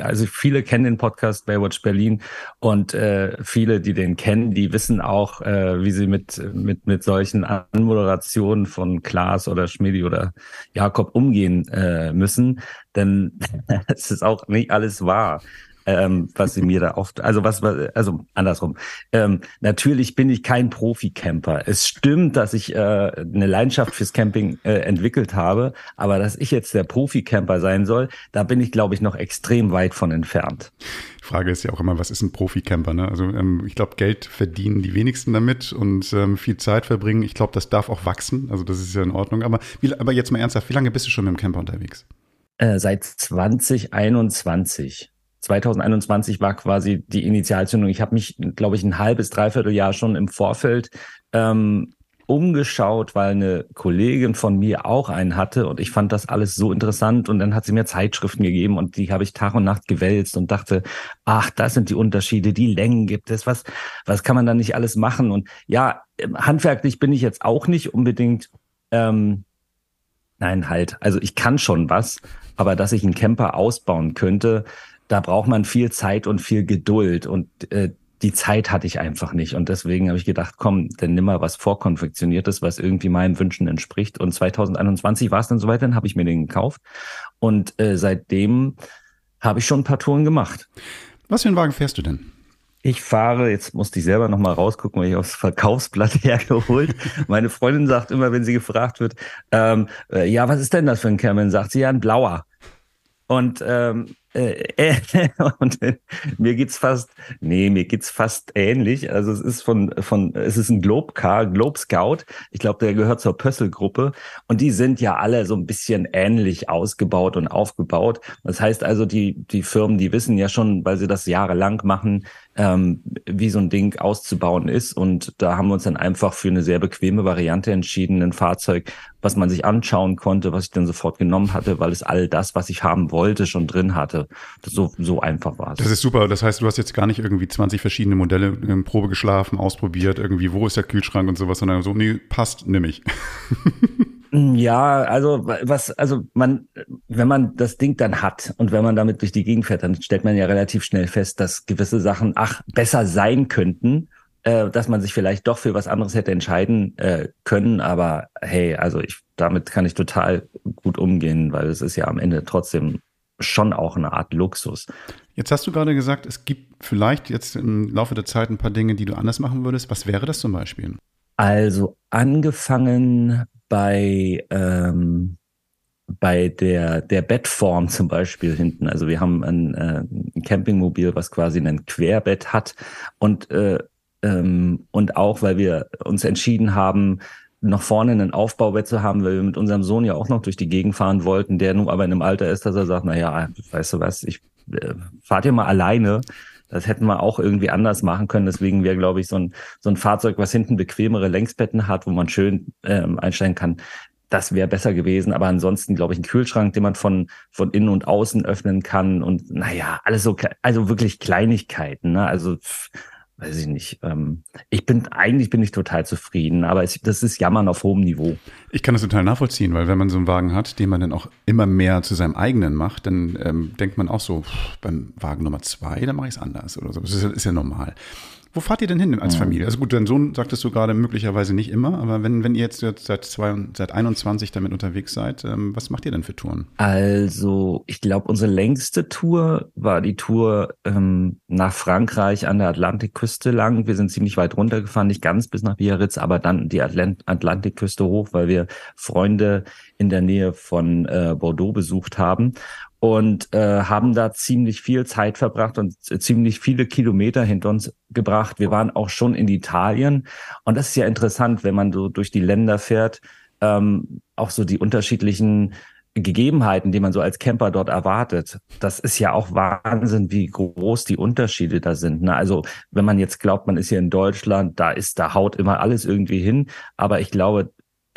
also viele kennen den Podcast Baywatch Berlin und äh, viele, die den kennen, die wissen auch, äh, wie sie mit mit mit solchen Anmoderationen von Klaas oder Schmidi oder Jakob umgehen äh, müssen, denn es ist auch nicht alles wahr. Ähm, was sie mir da oft, also was, also andersrum. Ähm, natürlich bin ich kein Profi-Camper. Es stimmt, dass ich äh, eine Leidenschaft fürs Camping äh, entwickelt habe, aber dass ich jetzt der Profi-Camper sein soll, da bin ich, glaube ich, noch extrem weit von entfernt. Frage ist ja auch immer, was ist ein Profi-Camper? Ne? Also ähm, ich glaube, Geld verdienen die wenigsten damit und ähm, viel Zeit verbringen. Ich glaube, das darf auch wachsen. Also das ist ja in Ordnung. Aber, wie, aber jetzt mal ernsthaft, wie lange bist du schon mit dem Camper unterwegs? Äh, seit 2021. 2021 war quasi die Initialzündung. Ich habe mich, glaube ich, ein halbes, dreiviertel Jahr schon im Vorfeld ähm, umgeschaut, weil eine Kollegin von mir auch einen hatte und ich fand das alles so interessant und dann hat sie mir Zeitschriften gegeben und die habe ich Tag und Nacht gewälzt und dachte, ach, das sind die Unterschiede, die Längen gibt es, was, was kann man da nicht alles machen? Und ja, handwerklich bin ich jetzt auch nicht unbedingt, ähm, nein, halt, also ich kann schon was, aber dass ich einen Camper ausbauen könnte, da braucht man viel Zeit und viel Geduld und äh, die Zeit hatte ich einfach nicht und deswegen habe ich gedacht, komm, dann nimm mal was vorkonfektioniertes, was irgendwie meinen Wünschen entspricht und 2021 war es dann soweit, dann habe ich mir den gekauft und äh, seitdem habe ich schon ein paar Touren gemacht. Was für einen Wagen fährst du denn? Ich fahre, jetzt musste ich selber nochmal rausgucken, weil ich aufs Verkaufsblatt hergeholt. Meine Freundin sagt immer, wenn sie gefragt wird, ähm, äh, ja, was ist denn das für ein Camel? Sagt sie, ja, ein blauer. Und, ähm, äh, äh, und mir geht's fast, nee, mir geht's fast ähnlich. Also es ist von, von, es ist ein Globe Car, Globe Scout. Ich glaube, der gehört zur Pössl-Gruppe. Und die sind ja alle so ein bisschen ähnlich ausgebaut und aufgebaut. Das heißt also, die, die Firmen, die wissen ja schon, weil sie das jahrelang machen, ähm, wie so ein Ding auszubauen ist. Und da haben wir uns dann einfach für eine sehr bequeme Variante entschieden, ein Fahrzeug, was man sich anschauen konnte, was ich dann sofort genommen hatte, weil es all das, was ich haben wollte, schon drin hatte. Das so, so einfach war es. Das ist super. Das heißt, du hast jetzt gar nicht irgendwie 20 verschiedene Modelle in Probe geschlafen, ausprobiert, irgendwie, wo ist der Kühlschrank und sowas, sondern so, nee, passt, nimm ich. Ja, also was, also man, wenn man das Ding dann hat und wenn man damit durch die Gegend fährt, dann stellt man ja relativ schnell fest, dass gewisse Sachen, ach, besser sein könnten, äh, dass man sich vielleicht doch für was anderes hätte entscheiden äh, können. Aber hey, also ich, damit kann ich total gut umgehen, weil es ist ja am Ende trotzdem schon auch eine Art Luxus. Jetzt hast du gerade gesagt, es gibt vielleicht jetzt im Laufe der Zeit ein paar Dinge, die du anders machen würdest. Was wäre das zum Beispiel? Also angefangen bei ähm, bei der der Bettform zum Beispiel hinten. Also wir haben ein, äh, ein Campingmobil, was quasi ein Querbett hat und äh, ähm, und auch weil wir uns entschieden haben, noch vorne ein Aufbaubett zu haben, weil wir mit unserem Sohn ja auch noch durch die Gegend fahren wollten, der nun aber in einem Alter ist, dass er sagt, na ja, weißt du was, ich äh, fahrt ihr mal alleine. Das hätten wir auch irgendwie anders machen können. Deswegen wäre, glaube ich, so ein, so ein Fahrzeug, was hinten bequemere Längsbetten hat, wo man schön ähm, einsteigen kann, das wäre besser gewesen. Aber ansonsten, glaube ich, ein Kühlschrank, den man von, von innen und außen öffnen kann. Und naja, alles so, also wirklich Kleinigkeiten. Ne? Also, pff, weiß ich nicht. Ähm, ich bin, eigentlich bin ich total zufrieden, aber es, das ist Jammern auf hohem Niveau. Ich kann das total nachvollziehen, weil wenn man so einen Wagen hat, den man dann auch immer mehr zu seinem eigenen macht, dann ähm, denkt man auch so, pff, beim Wagen Nummer zwei, dann mache ich es anders oder so. Das ist, ist ja normal. Wo fahrt ihr denn hin als Familie? Also gut, dein Sohn sagtest du gerade möglicherweise nicht immer, aber wenn, wenn ihr jetzt, seit, zwei, seit 21 damit unterwegs seid, ähm, was macht ihr denn für Touren? Also, ich glaube, unsere längste Tour war die Tour ähm, nach Frankreich an der Atlantikküste lang. Wir sind ziemlich weit runtergefahren, nicht ganz bis nach Biarritz, aber dann die Atlant Atlantikküste hoch, weil wir Freunde in der Nähe von äh, Bordeaux besucht haben und äh, haben da ziemlich viel Zeit verbracht und äh, ziemlich viele Kilometer hinter uns gebracht. Wir waren auch schon in Italien und das ist ja interessant, wenn man so durch die Länder fährt, ähm, auch so die unterschiedlichen Gegebenheiten, die man so als Camper dort erwartet. Das ist ja auch Wahnsinn, wie groß die Unterschiede da sind. Ne? Also wenn man jetzt glaubt, man ist hier in Deutschland, da ist, da haut immer alles irgendwie hin. Aber ich glaube,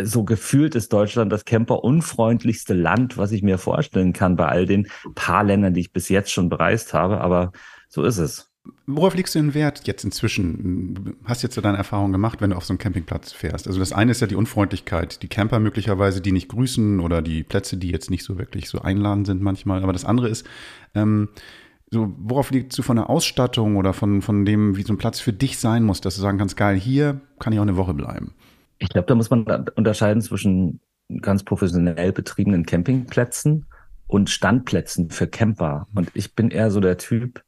so gefühlt ist Deutschland das camperunfreundlichste Land, was ich mir vorstellen kann bei all den paar Ländern, die ich bis jetzt schon bereist habe. Aber so ist es. Worauf legst du den Wert jetzt inzwischen? Du Hast jetzt so deine Erfahrung gemacht, wenn du auf so einen Campingplatz fährst? Also das eine ist ja die Unfreundlichkeit, die Camper möglicherweise, die nicht grüßen oder die Plätze, die jetzt nicht so wirklich so einladend sind manchmal. Aber das andere ist, ähm, so, worauf liegst du von der Ausstattung oder von, von dem, wie so ein Platz für dich sein muss, dass du sagen kannst, geil, hier kann ich auch eine Woche bleiben? Ich glaube, da muss man unterscheiden zwischen ganz professionell betriebenen Campingplätzen und Standplätzen für Camper. Und ich bin eher so der Typ,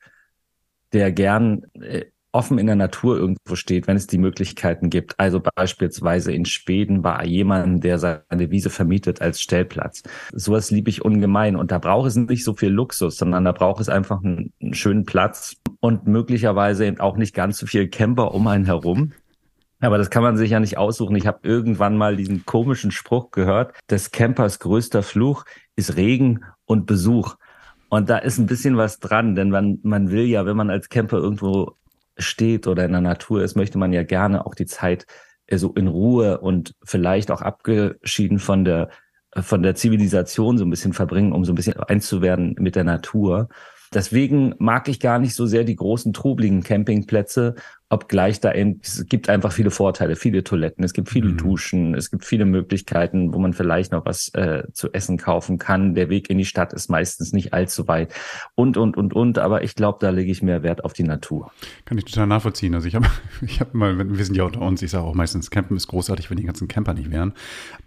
der gern äh, offen in der Natur irgendwo steht, wenn es die Möglichkeiten gibt. Also beispielsweise in Schweden war jemand, der seine Wiese vermietet als Stellplatz. Sowas liebe ich ungemein. Und da braucht es nicht so viel Luxus, sondern da braucht es einfach einen, einen schönen Platz und möglicherweise eben auch nicht ganz so viel Camper um einen herum. Aber das kann man sich ja nicht aussuchen. Ich habe irgendwann mal diesen komischen Spruch gehört, des Campers größter Fluch ist Regen und Besuch. Und da ist ein bisschen was dran, denn man, man will ja, wenn man als Camper irgendwo steht oder in der Natur ist, möchte man ja gerne auch die Zeit äh, so in Ruhe und vielleicht auch abgeschieden von der äh, von der Zivilisation so ein bisschen verbringen, um so ein bisschen eins zu werden mit der Natur. Deswegen mag ich gar nicht so sehr die großen, trubligen Campingplätze, obgleich da eben, es gibt einfach viele Vorteile, viele Toiletten, es gibt viele Mhm. Duschen, es gibt viele Möglichkeiten, wo man vielleicht noch was äh, zu essen kaufen kann. Der Weg in die Stadt ist meistens nicht allzu weit und, und, und, und. Aber ich glaube, da lege ich mehr Wert auf die Natur. Kann ich total nachvollziehen. Also ich habe ich hab mal, wir sind ja unter uns, ich sage auch meistens, Campen ist großartig, wenn die ganzen Camper nicht wären.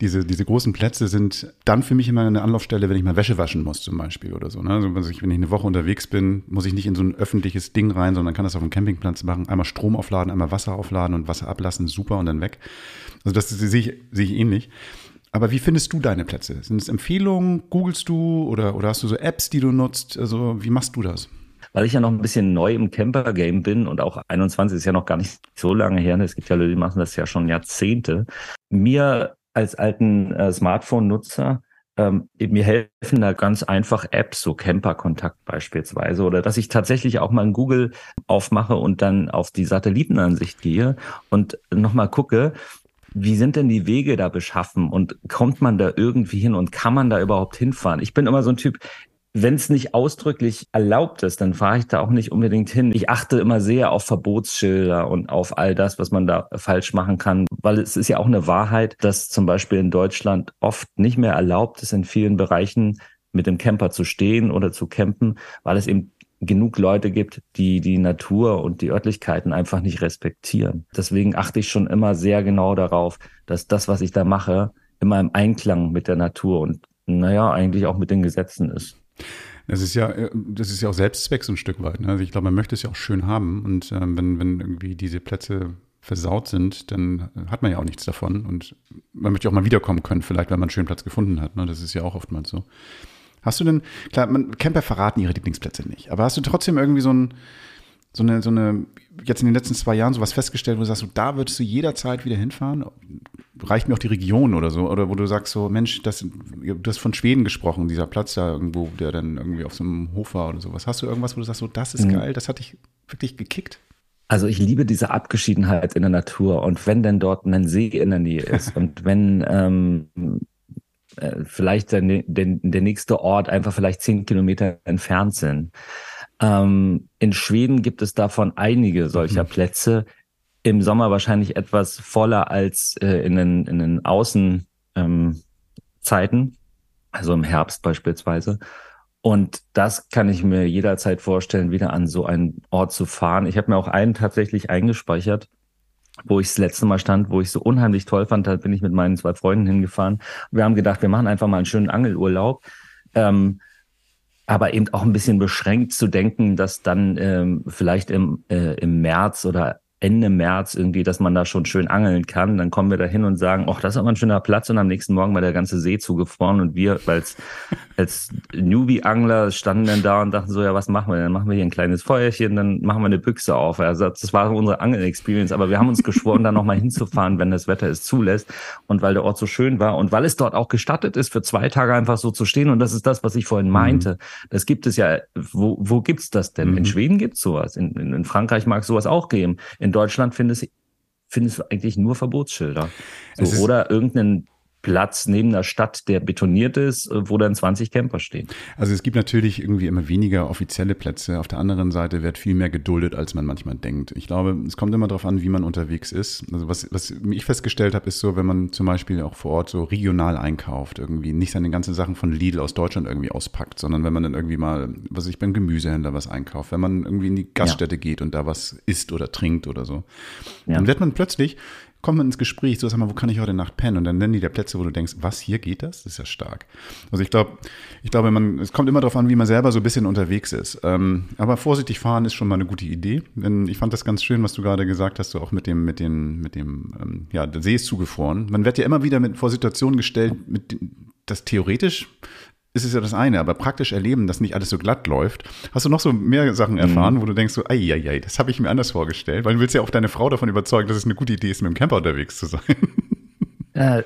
Diese, diese großen Plätze sind dann für mich immer eine Anlaufstelle, wenn ich mal Wäsche waschen muss zum Beispiel oder so. Ne? Also wenn ich, wenn ich eine Woche unterwegs bin, muss ich nicht in so ein öffentliches Ding rein, sondern kann das auf dem Campingplatz machen. Einmal Strom aufladen, einmal Wasser aufladen und Wasser ablassen, super und dann weg. Also das sehe ich, sehe ich ähnlich. Aber wie findest du deine Plätze? Sind es Empfehlungen? Googlest du oder, oder hast du so Apps, die du nutzt? Also wie machst du das? Weil ich ja noch ein bisschen neu im Camper-Game bin und auch 21 ist ja noch gar nicht so lange her. ne? Es gibt ja Leute, die machen das ja schon Jahrzehnte. Mir als alten äh, Smartphone-Nutzer, ähm, mir helfen da ganz einfach Apps, so Camper-Kontakt beispielsweise, oder dass ich tatsächlich auch mal in Google aufmache und dann auf die Satellitenansicht gehe und nochmal gucke, wie sind denn die Wege da beschaffen und kommt man da irgendwie hin und kann man da überhaupt hinfahren? Ich bin immer so ein Typ, wenn es nicht ausdrücklich erlaubt ist, dann fahre ich da auch nicht unbedingt hin. Ich achte immer sehr auf Verbotsschilder und auf all das, was man da falsch machen kann, weil es ist ja auch eine Wahrheit, dass zum Beispiel in Deutschland oft nicht mehr erlaubt ist, in vielen Bereichen mit dem Camper zu stehen oder zu campen, weil es eben genug Leute gibt, die die Natur und die Örtlichkeiten einfach nicht respektieren. Deswegen achte ich schon immer sehr genau darauf, dass das, was ich da mache, immer im Einklang mit der Natur und naja, eigentlich auch mit den Gesetzen ist. Das ist ja, äh, das ist ja auch Selbstzweck so ein Stück weit. Ne? Also ich glaube, man möchte es ja auch schön haben und ähm, wenn, wenn irgendwie diese Plätze versaut sind, dann hat man ja auch nichts davon und man möchte auch mal wiederkommen können, vielleicht, wenn man einen schönen Platz gefunden hat. Ne? Das ist ja auch oftmals so. Hast du denn, klar, man, Camper verraten ihre Lieblingsplätze nicht, aber hast du trotzdem irgendwie so ein, so eine, so eine, jetzt in den letzten zwei Jahren sowas festgestellt, wo du sagst, so, da würdest du jederzeit wieder hinfahren? Reicht mir auch die Region oder so? Oder wo du sagst so, Mensch, das, du hast von Schweden gesprochen, dieser Platz da irgendwo, der dann irgendwie auf so einem Hof war oder sowas. Hast du irgendwas, wo du sagst, so, das ist Mhm. geil, das hat dich wirklich gekickt? Also ich liebe diese Abgeschiedenheit in der Natur und wenn denn dort ein See in der Nähe ist und wenn ähm, äh, vielleicht der, der, der nächste Ort einfach vielleicht zehn Kilometer entfernt sind. Ähm, in Schweden gibt es davon einige solcher Plätze. Im Sommer wahrscheinlich etwas voller als äh, in den, in den Außenzeiten, ähm, also im Herbst beispielsweise. Und das kann ich mir jederzeit vorstellen, wieder an so einen Ort zu fahren. Ich habe mir auch einen tatsächlich eingespeichert, wo ich das letzte Mal stand, wo ich so unheimlich toll fand. Da bin ich mit meinen zwei Freunden hingefahren. Wir haben gedacht, wir machen einfach mal einen schönen Angelurlaub. Ähm, aber eben auch ein bisschen beschränkt zu denken, dass dann ähm, vielleicht im, äh, im März oder Ende März irgendwie, dass man da schon schön angeln kann. Dann kommen wir da hin und sagen, ach, das ist aber ein schöner Platz und am nächsten Morgen war der ganze See zugefroren und wir als, als Newbie-Angler standen dann da und dachten so, ja, was machen wir? Dann machen wir hier ein kleines Feuerchen, dann machen wir eine Büchse auf. Also das war unsere Angel-Experience, aber wir haben uns geschworen, da nochmal hinzufahren, wenn das Wetter es zulässt und weil der Ort so schön war und weil es dort auch gestattet ist, für zwei Tage einfach so zu stehen und das ist das, was ich vorhin meinte. Das gibt es ja, wo, wo gibt's das denn? In Mhm. Schweden gibt's sowas, in, in, in Frankreich mag es sowas auch geben. In Deutschland findest, findest du eigentlich nur Verbotsschilder. So, oder irgendeinen Platz neben der Stadt, der betoniert ist, äh, wo dann 20 Camper stehen. Also es gibt natürlich irgendwie immer weniger offizielle Plätze. Auf der anderen Seite wird viel mehr geduldet, als man manchmal denkt. Ich glaube, es kommt immer darauf an, wie man unterwegs ist. Also was, was ich festgestellt habe, ist so, wenn man zum Beispiel auch vor Ort so regional einkauft, irgendwie nicht seine ganzen Sachen von Lidl aus Deutschland irgendwie auspackt, sondern wenn man dann irgendwie mal, was ich beim Gemüsehändler was einkauft, wenn man irgendwie in die Gaststätte geht und da was isst oder trinkt oder so, Ja. dann wird man plötzlich kommt man ins Gespräch, so sag mal, wo kann ich heute Nacht pennen? Und dann nennen die da Plätze, wo du denkst, was, hier geht das? Das ist ja stark. Also ich glaube, ich glaube, man, es kommt immer darauf an, wie man selber so ein bisschen unterwegs ist. Ähm, aber vorsichtig fahren ist schon mal eine gute Idee. Denn ich fand das ganz schön, was du gerade gesagt hast, so auch mit dem, mit dem, mit dem, ähm, ja, der See ist zugefroren. Man wird ja immer wieder mit, vor Situationen gestellt, mit, das theoretisch ist es ja das eine, aber praktisch erleben, dass nicht alles so glatt läuft. Hast du noch so mehr Sachen erfahren, mhm. wo du denkst so, ei, ei, ei, das habe ich mir anders vorgestellt, weil du willst ja auch deine Frau davon überzeugen, dass es eine gute Idee ist, mit dem Camper unterwegs zu sein. Äh,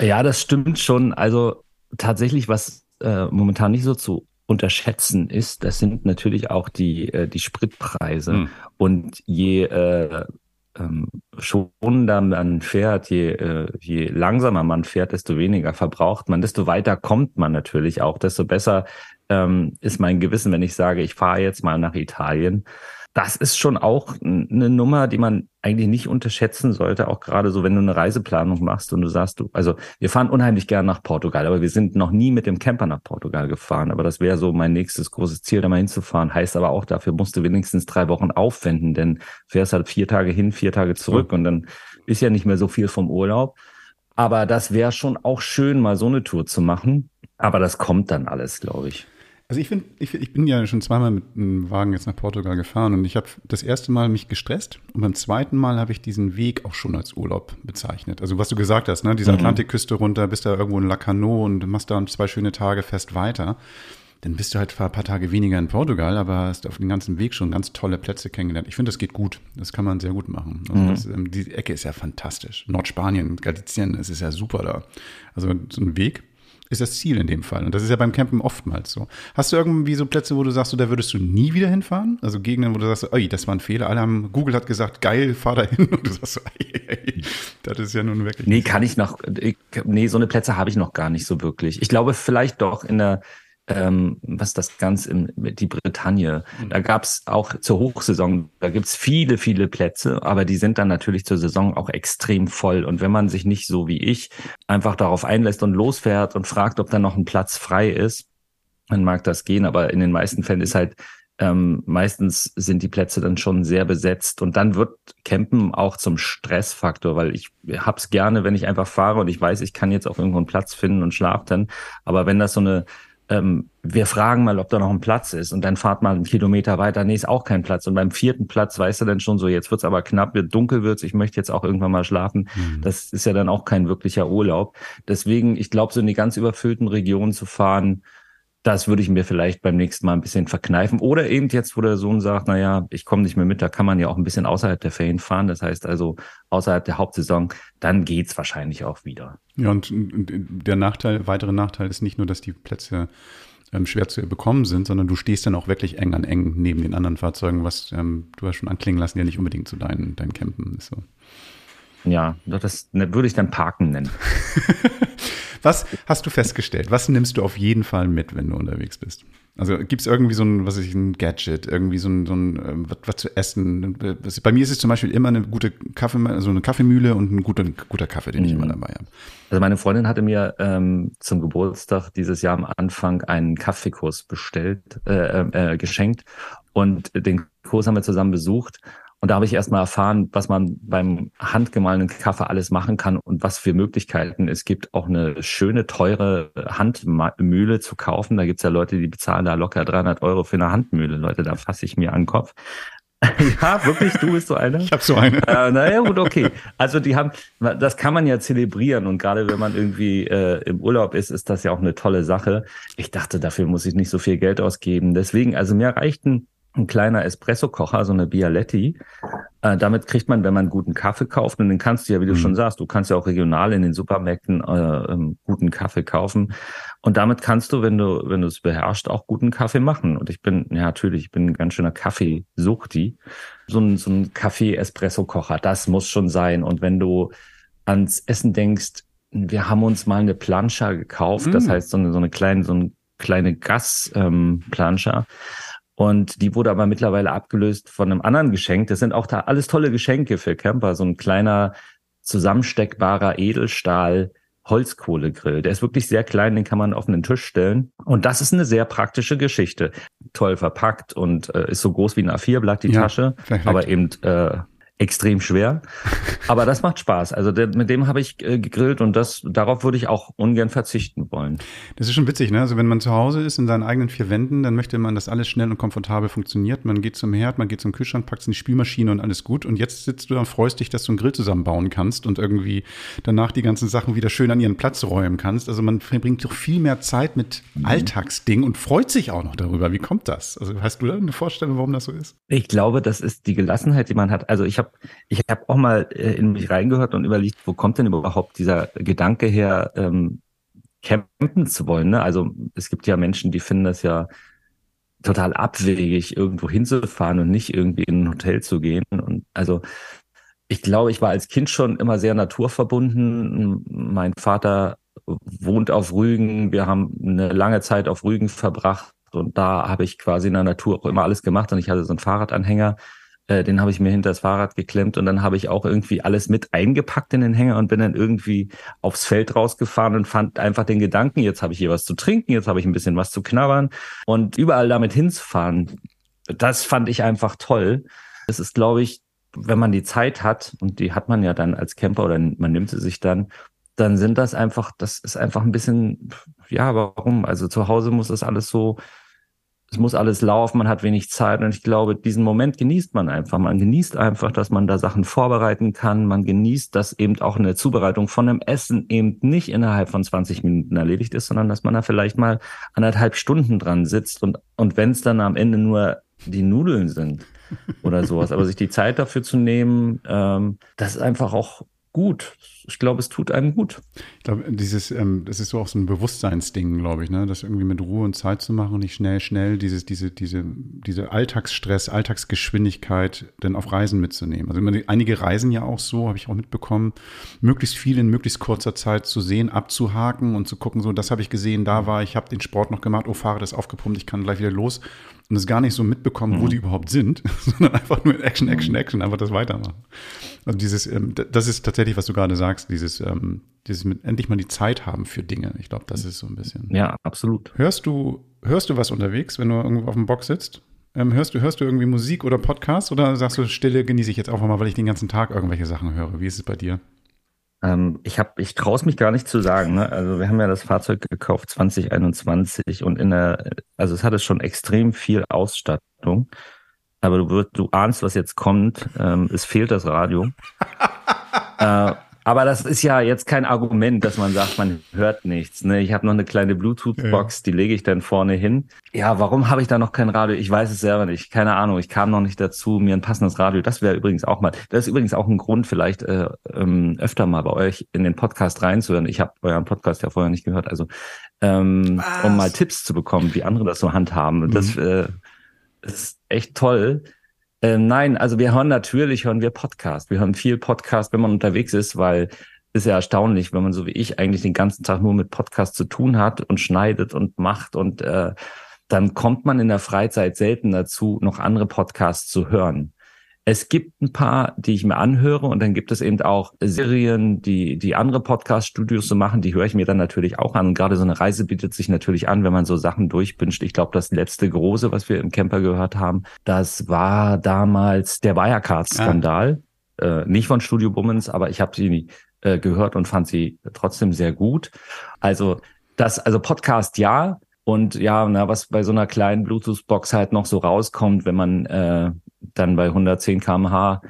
ja, das stimmt schon. Also tatsächlich, was äh, momentan nicht so zu unterschätzen ist, das sind natürlich auch die, äh, die Spritpreise. Mhm. Und je äh, ähm, schonender man fährt, je, äh, je langsamer man fährt, desto weniger verbraucht man, desto weiter kommt man natürlich auch, desto besser ähm, ist mein Gewissen, wenn ich sage, ich fahre jetzt mal nach Italien das ist schon auch eine Nummer, die man eigentlich nicht unterschätzen sollte, auch gerade so, wenn du eine Reiseplanung machst und du sagst, du, also wir fahren unheimlich gern nach Portugal, aber wir sind noch nie mit dem Camper nach Portugal gefahren. Aber das wäre so mein nächstes großes Ziel, da mal hinzufahren. Heißt aber auch, dafür musst du wenigstens drei Wochen aufwenden, denn fährst halt vier Tage hin, vier Tage zurück mhm. und dann ist ja nicht mehr so viel vom Urlaub. Aber das wäre schon auch schön, mal so eine Tour zu machen. Aber das kommt dann alles, glaube ich. Also ich finde, ich, ich, bin ja schon zweimal mit einem Wagen jetzt nach Portugal gefahren und ich habe das erste Mal mich gestresst und beim zweiten Mal habe ich diesen Weg auch schon als Urlaub bezeichnet. Also was du gesagt hast, ne, diese mhm. Atlantikküste runter, bist da irgendwo in Lacanau und machst da zwei schöne Tage fest weiter. Dann bist du halt ein paar Tage weniger in Portugal, aber hast auf dem ganzen Weg schon ganz tolle Plätze kennengelernt. Ich finde, das geht gut. Das kann man sehr gut machen. Also mhm. das, ähm, die Ecke ist ja fantastisch. Nordspanien, Galicien, es ist ja super da. Also so ein Weg ist das Ziel in dem Fall. Und das ist ja beim Campen oftmals so. Hast du irgendwie so Plätze, wo du sagst, so, da würdest du nie wieder hinfahren? Also Gegenden, wo du sagst, ey, das war ein Fehler. Alle haben, Google hat gesagt, geil, fahr da hin. Und du sagst so, ey, ey, das ist ja nun wirklich. Nee, kann ich noch, nee, so eine Plätze habe ich noch gar nicht so wirklich. Ich glaube, vielleicht doch in der, ähm, was das ganz in die Bretagne. Mhm. Da gab's auch zur Hochsaison, da gibt's viele, viele Plätze, aber die sind dann natürlich zur Saison auch extrem voll. Und wenn man sich nicht so wie ich einfach darauf einlässt und losfährt und fragt, ob da noch ein Platz frei ist, dann mag das gehen. Aber in den meisten Fällen ist halt ähm, meistens sind die Plätze dann schon sehr besetzt und dann wird Campen auch zum Stressfaktor, weil ich hab's gerne, wenn ich einfach fahre und ich weiß, ich kann jetzt auch irgendwo einen Platz finden und schlafe dann. Aber wenn das so eine ähm, wir fragen mal, ob da noch ein Platz ist und dann fahrt mal einen Kilometer weiter, nee, ist auch kein Platz. Und beim vierten Platz weißt du dann schon so, jetzt wird's aber knapp, wird dunkel wird's, ich möchte jetzt auch irgendwann mal schlafen. Mhm. Das ist ja dann auch kein wirklicher Urlaub. Deswegen, ich glaube, so in die ganz überfüllten Regionen zu fahren, das würde ich mir vielleicht beim nächsten Mal ein bisschen verkneifen. Oder eben jetzt, wo der Sohn sagt, na ja, ich komme nicht mehr mit, da kann man ja auch ein bisschen außerhalb der Ferien fahren. Das heißt also außerhalb der Hauptsaison, dann geht's wahrscheinlich auch wieder. Ja, und der Nachteil, weitere Nachteil ist nicht nur, dass die Plätze ähm, schwer zu bekommen sind, sondern du stehst dann auch wirklich eng an eng neben den anderen Fahrzeugen, was ähm, du hast schon anklingen lassen, ja nicht unbedingt zu deinen, deinen Campen ist. So. Ja, das würde ich dann Parken nennen. Was hast du festgestellt? Was nimmst du auf jeden Fall mit, wenn du unterwegs bist? Also gibt es irgendwie so ein, was ich, ein Gadget, irgendwie so ein, so ein ähm, was, was zu essen? Bei mir ist es zum Beispiel immer eine gute Kaffee, also eine Kaffeemühle und ein guter, guter Kaffee, den ich immer mhm. dabei habe. Also meine Freundin hatte mir ähm, zum Geburtstag dieses Jahr am Anfang einen Kaffeekurs bestellt, äh, äh, geschenkt und den Kurs haben wir zusammen besucht und da habe ich erstmal erfahren, was man beim handgemahlenen Kaffee alles machen kann und was für Möglichkeiten es gibt, auch eine schöne, teure Handmühle zu kaufen. Da gibt's ja Leute, die bezahlen da locker 300 Euro für eine Handmühle. Leute, da fasse ich mir an den Kopf. ja, wirklich, du bist so einer? Ich habe so eine. Äh, naja, gut, okay. Also die haben, das kann man ja zelebrieren und gerade wenn man irgendwie äh, im Urlaub ist, ist das ja auch eine tolle Sache. Ich dachte, dafür muss ich nicht so viel Geld ausgeben. Deswegen, also mir reichten ein kleiner Espresso-Kocher, so eine Bialetti. Äh, damit kriegt man, wenn man guten Kaffee kauft, und den kannst du ja, wie du mhm. schon sagst, du kannst ja auch regional in den Supermärkten äh, ähm, guten Kaffee kaufen. Und damit kannst du, wenn du, wenn du es beherrschst, auch guten Kaffee machen. Und ich bin, ja, natürlich, ich bin ein ganz schöner Kaffeesuchti. So ein, so ein Kaffee-Espresso-Kocher, das muss schon sein. Und wenn du ans Essen denkst, wir haben uns mal eine Plancha gekauft, mhm. das heißt so eine, so eine kleine, so eine kleine Gas-Plancha. Ähm, und die wurde aber mittlerweile abgelöst von einem anderen Geschenk. Das sind auch da alles tolle Geschenke für Camper. So ein kleiner zusammensteckbarer Edelstahl Holzkohlegrill. Der ist wirklich sehr klein, den kann man auf einen Tisch stellen. Und das ist eine sehr praktische Geschichte. Toll verpackt und äh, ist so groß wie ein A4-Blatt, die ja, Tasche. Perfekt. Aber eben äh, extrem schwer. Aber das macht Spaß. Also der, mit dem habe ich äh, gegrillt und das darauf würde ich auch ungern verzichten wollen. Das ist schon witzig, ne? Also wenn man zu Hause ist in seinen eigenen vier Wänden, dann möchte man, dass alles schnell und komfortabel funktioniert. Man geht zum Herd, man geht zum Kühlschrank, packt es in die Spielmaschine und alles gut. Und jetzt sitzt du da und freust dich, dass du einen Grill zusammenbauen kannst und irgendwie danach die ganzen Sachen wieder schön an ihren Platz räumen kannst. Also man verbringt doch viel mehr Zeit mit Alltagsdingen und freut sich auch noch darüber. Wie kommt das? Also hast du da eine Vorstellung, warum das so ist? Ich glaube, das ist die Gelassenheit, die man hat. Also ich habe ich habe auch mal äh, in mich reingehört und überlegt, wo kommt denn überhaupt dieser Gedanke her, ähm, campen zu wollen. Ne? Also es gibt ja Menschen, die finden das ja total abwegig, irgendwo hinzufahren und nicht irgendwie in ein Hotel zu gehen. Und also ich glaube, ich war als Kind schon immer sehr naturverbunden. Mein Vater wohnt auf Rügen. Wir haben eine lange Zeit auf Rügen verbracht und da habe ich quasi in der Natur auch immer alles gemacht und ich hatte so einen Fahrradanhänger äh, den habe ich mir hinter das Fahrrad geklemmt und dann habe ich auch irgendwie alles mit eingepackt in den Hänger und bin dann irgendwie aufs Feld rausgefahren und fand einfach den Gedanken, jetzt habe ich hier was zu trinken, jetzt habe ich ein bisschen was zu knabbern und überall damit hinzufahren. Das fand ich einfach toll. Es ist, glaube ich, wenn man die Zeit hat, und die hat man ja dann als Camper oder man nimmt sie sich dann, dann sind das einfach, das ist einfach ein bisschen, ja, warum? Also zu Hause muss das alles so es muss alles laufen, man hat wenig Zeit und ich glaube, diesen Moment genießt man einfach. Man genießt einfach, dass man da Sachen vorbereiten kann. Man genießt, dass eben auch eine Zubereitung von einem Essen eben nicht innerhalb von 20 Minuten erledigt ist, sondern dass man da vielleicht mal anderthalb Stunden dran sitzt und, und wenn es dann am Ende nur die Nudeln sind oder sowas, aber sich die Zeit dafür zu nehmen, ähm, das ist einfach auch gut. Ich glaube, es tut einem gut. Ich glaube, dieses, ähm, das ist so auch so ein Bewusstseinsding, glaube ich, ne? Das irgendwie mit Ruhe und Zeit zu machen und nicht schnell, schnell dieses, diese, diese, diese Alltagsstress, Alltagsgeschwindigkeit dann auf Reisen mitzunehmen. Also immer, einige reisen ja auch so, habe ich auch mitbekommen, möglichst viel in möglichst kurzer Zeit zu sehen, abzuhaken und zu gucken, so, das habe ich gesehen, da war ich, habe den Sport noch gemacht, oh, Fahrrad ist aufgepumpt, ich kann gleich wieder los und es gar nicht so mitbekommen, mhm. wo die überhaupt sind, sondern einfach nur Action, Action, Action, einfach das weitermachen. Also dieses, ähm, das ist tatsächlich, was du gerade sagst, dieses, ähm, dieses mit endlich mal die Zeit haben für Dinge. Ich glaube, das ist so ein bisschen. Ja, absolut. Hörst du, hörst du was unterwegs, wenn du irgendwo auf dem Box sitzt? Ähm, hörst du, hörst du irgendwie Musik oder Podcast oder sagst du, Stille genieße ich jetzt einfach mal, weil ich den ganzen Tag irgendwelche Sachen höre? Wie ist es bei dir? Ähm, ich habe, ich traue es mich gar nicht zu sagen. Ne? Also wir haben ja das Fahrzeug gekauft 2021 und in der, also es hatte schon extrem viel Ausstattung. Aber du, wirst, du ahnst, was jetzt kommt. Ähm, es fehlt das Radio. äh, aber das ist ja jetzt kein Argument, dass man sagt, man hört nichts. Ne? Ich habe noch eine kleine Bluetooth-Box, die lege ich dann vorne hin. Ja, warum habe ich da noch kein Radio? Ich weiß es selber nicht. Keine Ahnung. Ich kam noch nicht dazu, mir ein passendes Radio. Das wäre übrigens auch mal. Das ist übrigens auch ein Grund, vielleicht äh, ähm, öfter mal bei euch in den Podcast reinzuhören. Ich habe euren Podcast ja vorher nicht gehört. Also ähm, um mal Tipps zu bekommen, wie andere das so handhaben. Mhm. Das äh, ist echt toll. Ähm, nein, also wir hören natürlich, hören wir Podcast. Wir hören viel Podcast, wenn man unterwegs ist, weil ist ja erstaunlich, wenn man so wie ich eigentlich den ganzen Tag nur mit Podcast zu tun hat und schneidet und macht und äh, dann kommt man in der Freizeit selten dazu, noch andere Podcasts zu hören. Es gibt ein paar, die ich mir anhöre und dann gibt es eben auch Serien, die, die andere Podcast-Studios so machen, die höre ich mir dann natürlich auch an. Und gerade so eine Reise bietet sich natürlich an, wenn man so Sachen durchwünscht. Ich glaube, das letzte große, was wir im Camper gehört haben, das war damals der Wirecard-Skandal. Ah. Äh, nicht von Studio Bummens, aber ich habe sie äh, gehört und fand sie trotzdem sehr gut. Also das, also Podcast ja, und ja, na, was bei so einer kleinen Bluetooth-Box halt noch so rauskommt, wenn man äh, dann bei 110 km/h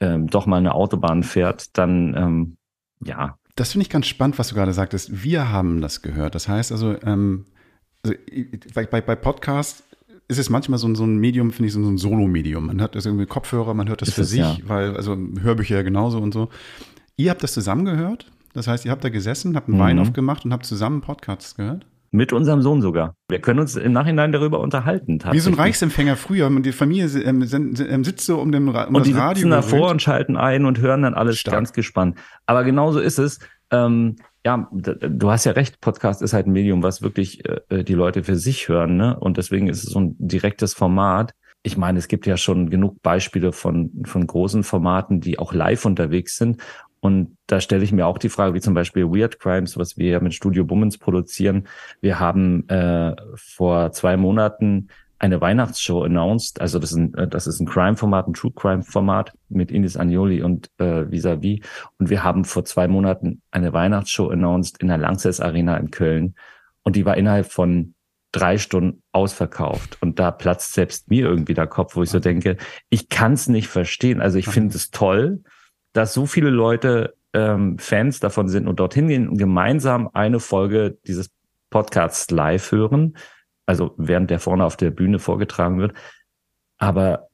ähm, doch mal eine Autobahn fährt, dann ähm, ja. Das finde ich ganz spannend, was du gerade sagtest. Wir haben das gehört. Das heißt also, ähm, also bei, bei, bei Podcasts ist es manchmal so, so ein Medium, finde ich, so ein Solo-Medium. Man hört das irgendwie Kopfhörer, man hört das ist für es, sich, ja. weil, also Hörbücher ja genauso und so. Ihr habt das zusammen gehört? Das heißt, ihr habt da gesessen, habt einen mhm. Wein aufgemacht und habt zusammen Podcasts gehört? Mit unserem Sohn sogar. Wir können uns im Nachhinein darüber unterhalten. Wie so ein Reichsempfänger früher. Die Familie ähm, ähm, sitzt so um, den, um und das die Radio. sitzen davor und schalten ein und hören dann alles Stark. ganz gespannt. Aber genauso ist es. Ähm, ja, du hast ja recht, Podcast ist halt ein Medium, was wirklich äh, die Leute für sich hören. Ne? Und deswegen ist es so ein direktes Format. Ich meine, es gibt ja schon genug Beispiele von, von großen Formaten, die auch live unterwegs sind. Und da stelle ich mir auch die Frage, wie zum Beispiel Weird Crimes, was wir mit Studio Bummens produzieren. Wir haben äh, vor zwei Monaten eine Weihnachtsshow announced. Also das ist ein, äh, das ist ein Crime-Format, ein True Crime-Format mit Ines Agnoli und äh, Vis-a-vis. Und wir haben vor zwei Monaten eine Weihnachtsshow announced in der Lanxess Arena in Köln. Und die war innerhalb von drei Stunden ausverkauft. Und da platzt selbst mir irgendwie der Kopf, wo ich so denke, ich kann es nicht verstehen. Also ich finde es toll, dass so viele Leute ähm, Fans davon sind und dorthin gehen und gemeinsam eine Folge dieses Podcasts live hören. Also während der vorne auf der Bühne vorgetragen wird. Aber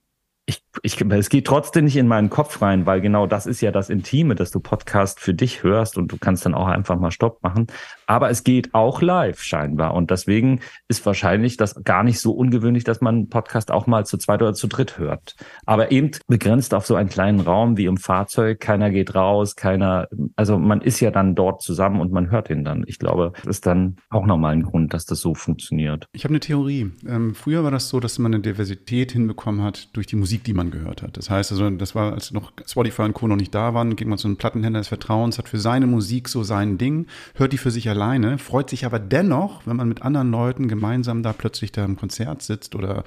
ich, ich, es geht trotzdem nicht in meinen Kopf rein, weil genau das ist ja das Intime, dass du Podcast für dich hörst und du kannst dann auch einfach mal Stopp machen. Aber es geht auch live scheinbar. Und deswegen ist wahrscheinlich das gar nicht so ungewöhnlich, dass man einen Podcast auch mal zu zweit oder zu dritt hört. Aber eben begrenzt auf so einen kleinen Raum wie im Fahrzeug. Keiner geht raus, keiner, also man ist ja dann dort zusammen und man hört ihn dann. Ich glaube, das ist dann auch nochmal ein Grund, dass das so funktioniert. Ich habe eine Theorie. Ähm, früher war das so, dass man eine Diversität hinbekommen hat durch die Musik, die man gehört hat. Das heißt also, das war, als noch Spotify und Co. noch nicht da waren, ging man zu einem Plattenhändler des Vertrauens, hat für seine Musik so sein Ding, hört die für sich alleine, freut sich aber dennoch, wenn man mit anderen Leuten gemeinsam da plötzlich da im Konzert sitzt oder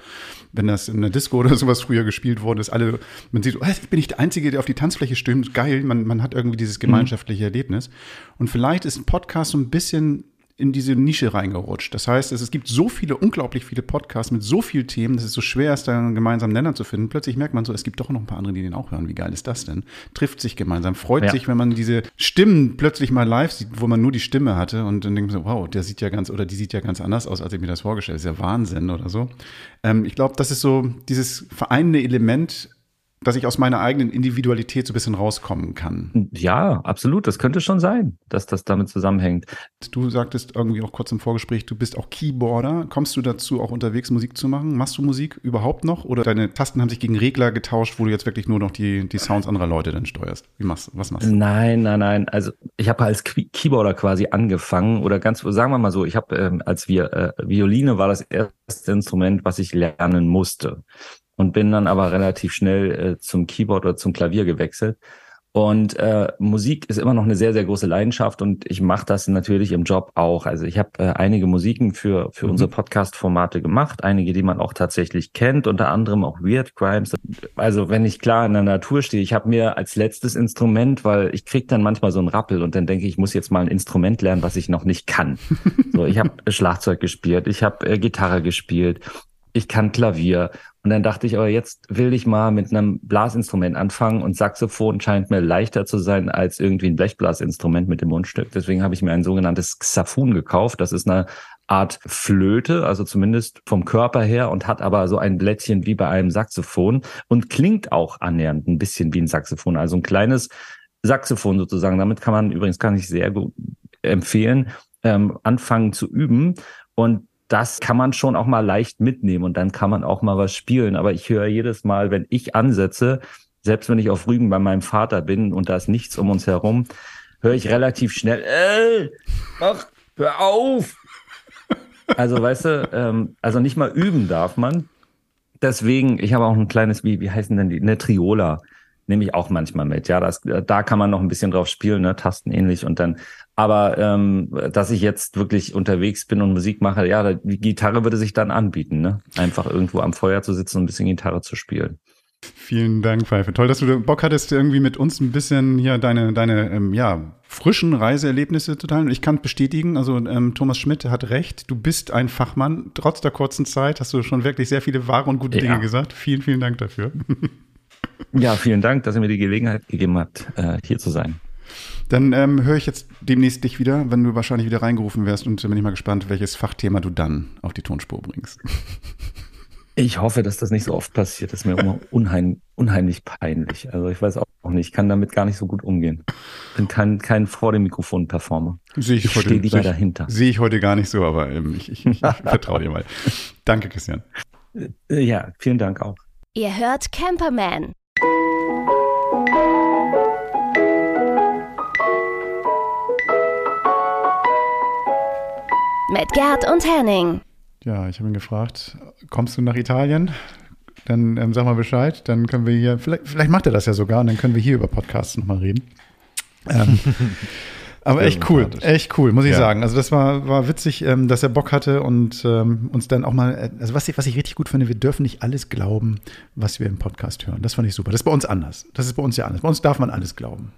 wenn das in der Disco oder sowas früher gespielt worden ist, alle, man sieht, oh, ich bin nicht der Einzige, der auf die Tanzfläche stimmt, geil, man, man hat irgendwie dieses gemeinschaftliche Erlebnis. Und vielleicht ist ein Podcast so ein bisschen in diese Nische reingerutscht. Das heißt, es, es gibt so viele, unglaublich viele Podcasts mit so vielen Themen, dass es so schwer ist, da einen gemeinsamen Nenner zu finden. Plötzlich merkt man so, es gibt doch noch ein paar andere, die den auch hören. Wie geil ist das denn? Trifft sich gemeinsam, freut Ja. sich, wenn man diese Stimmen plötzlich mal live sieht, wo man nur die Stimme hatte und dann denkt man so, wow, der sieht ja ganz, oder die sieht ja ganz anders aus, als ich mir das vorgestellt habe. Das ist ja Wahnsinn oder so. Ähm, ich glaube, das ist so dieses vereinende Element, dass ich aus meiner eigenen Individualität so ein bisschen rauskommen kann. Ja, absolut. Das könnte schon sein, dass das damit zusammenhängt. Du sagtest irgendwie auch kurz im Vorgespräch, du bist auch Keyboarder. Kommst du dazu, auch unterwegs Musik zu machen? Machst du Musik überhaupt noch? Oder deine Tasten haben sich gegen Regler getauscht, wo du jetzt wirklich nur noch die, die Sounds anderer Leute dann steuerst? Wie machst du? Was machst du? Nein, nein, nein. Also ich habe als Key- Keyboarder quasi angefangen oder ganz, sagen wir mal so, ich habe ähm, als wir äh, Violine war das erste Instrument, was ich lernen musste und bin dann aber relativ schnell äh, zum Keyboard oder zum Klavier gewechselt. Und äh, Musik ist immer noch eine sehr, sehr große Leidenschaft und ich mache das natürlich im Job auch. Also ich habe äh, einige Musiken für, für Mhm. unsere Podcast-Formate gemacht, einige, die man auch tatsächlich kennt, unter anderem auch Weird Crimes. Also wenn ich klar in der Natur stehe, ich habe mir als letztes Instrument, weil ich krieg dann manchmal so einen Rappel und dann denke ich, ich muss jetzt mal ein Instrument lernen, was ich noch nicht kann. So, ich habe Schlagzeug gespielt, ich habe äh, Gitarre gespielt, ich kann Klavier. Und dann dachte ich, aber jetzt will ich mal mit einem Blasinstrument anfangen und Saxophon scheint mir leichter zu sein als irgendwie ein Blechblasinstrument mit dem Mundstück. Deswegen habe ich mir ein sogenanntes Xaphon gekauft. Das ist eine Art Flöte, also zumindest vom Körper her und hat aber so ein Blättchen wie bei einem Saxophon und klingt auch annähernd ein bisschen wie ein Saxophon. Also ein kleines Saxophon sozusagen. Damit kann man übrigens kann ich sehr gut empfehlen, ähm, anfangen zu üben. Und das kann man schon auch mal leicht mitnehmen und dann kann man auch mal was spielen. Aber ich höre jedes Mal, wenn ich ansetze, selbst wenn ich auf Rügen bei meinem Vater bin und da ist nichts um uns herum, höre ich relativ schnell, ey, mach, hör auf. Also, weißt du, ähm, also nicht mal üben darf man. Deswegen, ich habe auch ein kleines, wie, wie heißen denn die, eine Triola, nehme ich auch manchmal mit. Ja, das, da kann man noch ein bisschen drauf spielen, ne, tastenähnlich und dann, aber ähm, dass ich jetzt wirklich unterwegs bin und Musik mache, ja, die Gitarre würde sich dann anbieten, ne? Einfach irgendwo am Feuer zu sitzen und ein bisschen Gitarre zu spielen. Vielen Dank, Pfeife. Toll, dass du Bock hattest, irgendwie mit uns ein bisschen hier deine, deine ähm, ja, frischen Reiseerlebnisse zu teilen. Ich kann bestätigen, also ähm, Thomas Schmidt hat recht, du bist ein Fachmann. Trotz der kurzen Zeit hast du schon wirklich sehr viele wahre und gute Ja. Dinge gesagt. Vielen, vielen Dank dafür. Ja, vielen Dank, dass ihr mir die Gelegenheit gegeben habt, äh, hier zu sein. Dann ähm, höre ich jetzt demnächst dich wieder, wenn du wahrscheinlich wieder reingerufen wärst und dann bin ich mal gespannt, welches Fachthema du dann auf die Tonspur bringst. Ich hoffe, dass das nicht so oft passiert. Das ist mir immer unheim, unheimlich peinlich. Also ich weiß auch nicht, ich kann damit gar nicht so gut umgehen. Bin kein, kein vor dem Mikrofon Performer. Sehe ich, Ich heute, stehe lieber sehe ich, dahinter. Sehe ich heute gar nicht so, aber ähm, ich, ich, ich, vertraue dir mal. Danke, Christian. Äh, Ja, vielen Dank auch. Ihr hört Camperman. Mit Gerd und Henning. Ja, ich habe ihn gefragt, kommst du nach Italien? Dann ähm, sag mal Bescheid, dann können wir hier, vielleicht, vielleicht macht er das ja sogar und dann können wir hier über Podcasts nochmal reden. Ähm, Aber echt cool, echt cool, muss ich Ja. sagen. Also das war, war witzig, ähm, dass er Bock hatte und ähm, uns dann auch mal, äh, also was ich, was ich richtig gut finde, wir dürfen nicht alles glauben, was wir im Podcast hören. Das fand ich super. Das ist bei uns anders. Das ist bei uns ja anders. Bei uns darf man alles glauben.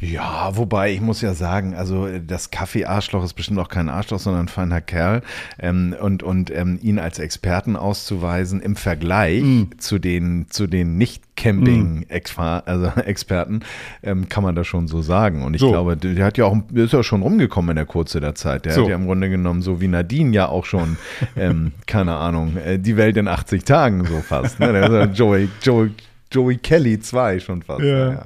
Ja, wobei ich muss ja sagen, also äh, das Kaffee-Arschloch ist bestimmt auch kein Arschloch, sondern ein feiner Kerl. Ähm, und und ähm, ihn als Experten auszuweisen im Vergleich zu den, zu den Nicht-Camping-Experten, also Experten, ähm, kann man das schon so sagen. Und ich So. glaube, der hat ja auch, ist ja schon rumgekommen in der Kurze der Zeit. Der So. hat ja im Grunde genommen, so wie Nadine ja auch schon, ähm, keine Ahnung, äh, die Welt in 80 Tagen so fast. Ne? Der ist ja Joey, Joey, Joey Kelly 2 schon fast. Ja. genau.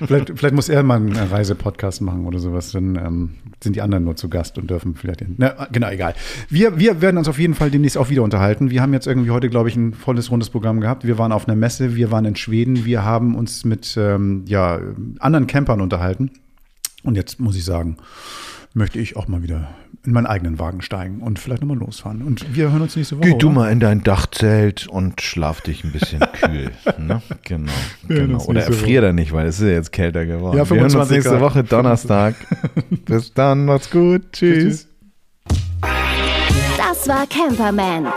Vielleicht, vielleicht muss er mal einen Reisepodcast machen oder sowas. Dann ähm, sind die anderen nur zu Gast und dürfen vielleicht. Den, na, genau, egal. Wir, wir werden uns auf jeden Fall demnächst auch wieder unterhalten. Wir haben jetzt irgendwie heute, glaube ich, ein volles rundes Programm gehabt. Wir waren auf einer Messe, wir waren in Schweden, wir haben uns mit ähm, ja, anderen Campern unterhalten. Und jetzt muss ich sagen, möchte ich auch mal wieder in meinen eigenen Wagen steigen und vielleicht nochmal losfahren. Und wir hören uns nächste Woche. Geh du oder? mal in dein Dachzelt und schlaf dich ein bisschen kühl. Ne? Genau. Genau. Oder erfrier da nicht, weil es ist ja jetzt kälter geworden. Ja, Wir hören uns 25 nächste. Woche Donnerstag. Bis dann, macht's gut. Tschüss. Das war Camperman.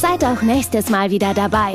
Seid auch nächstes Mal wieder dabei.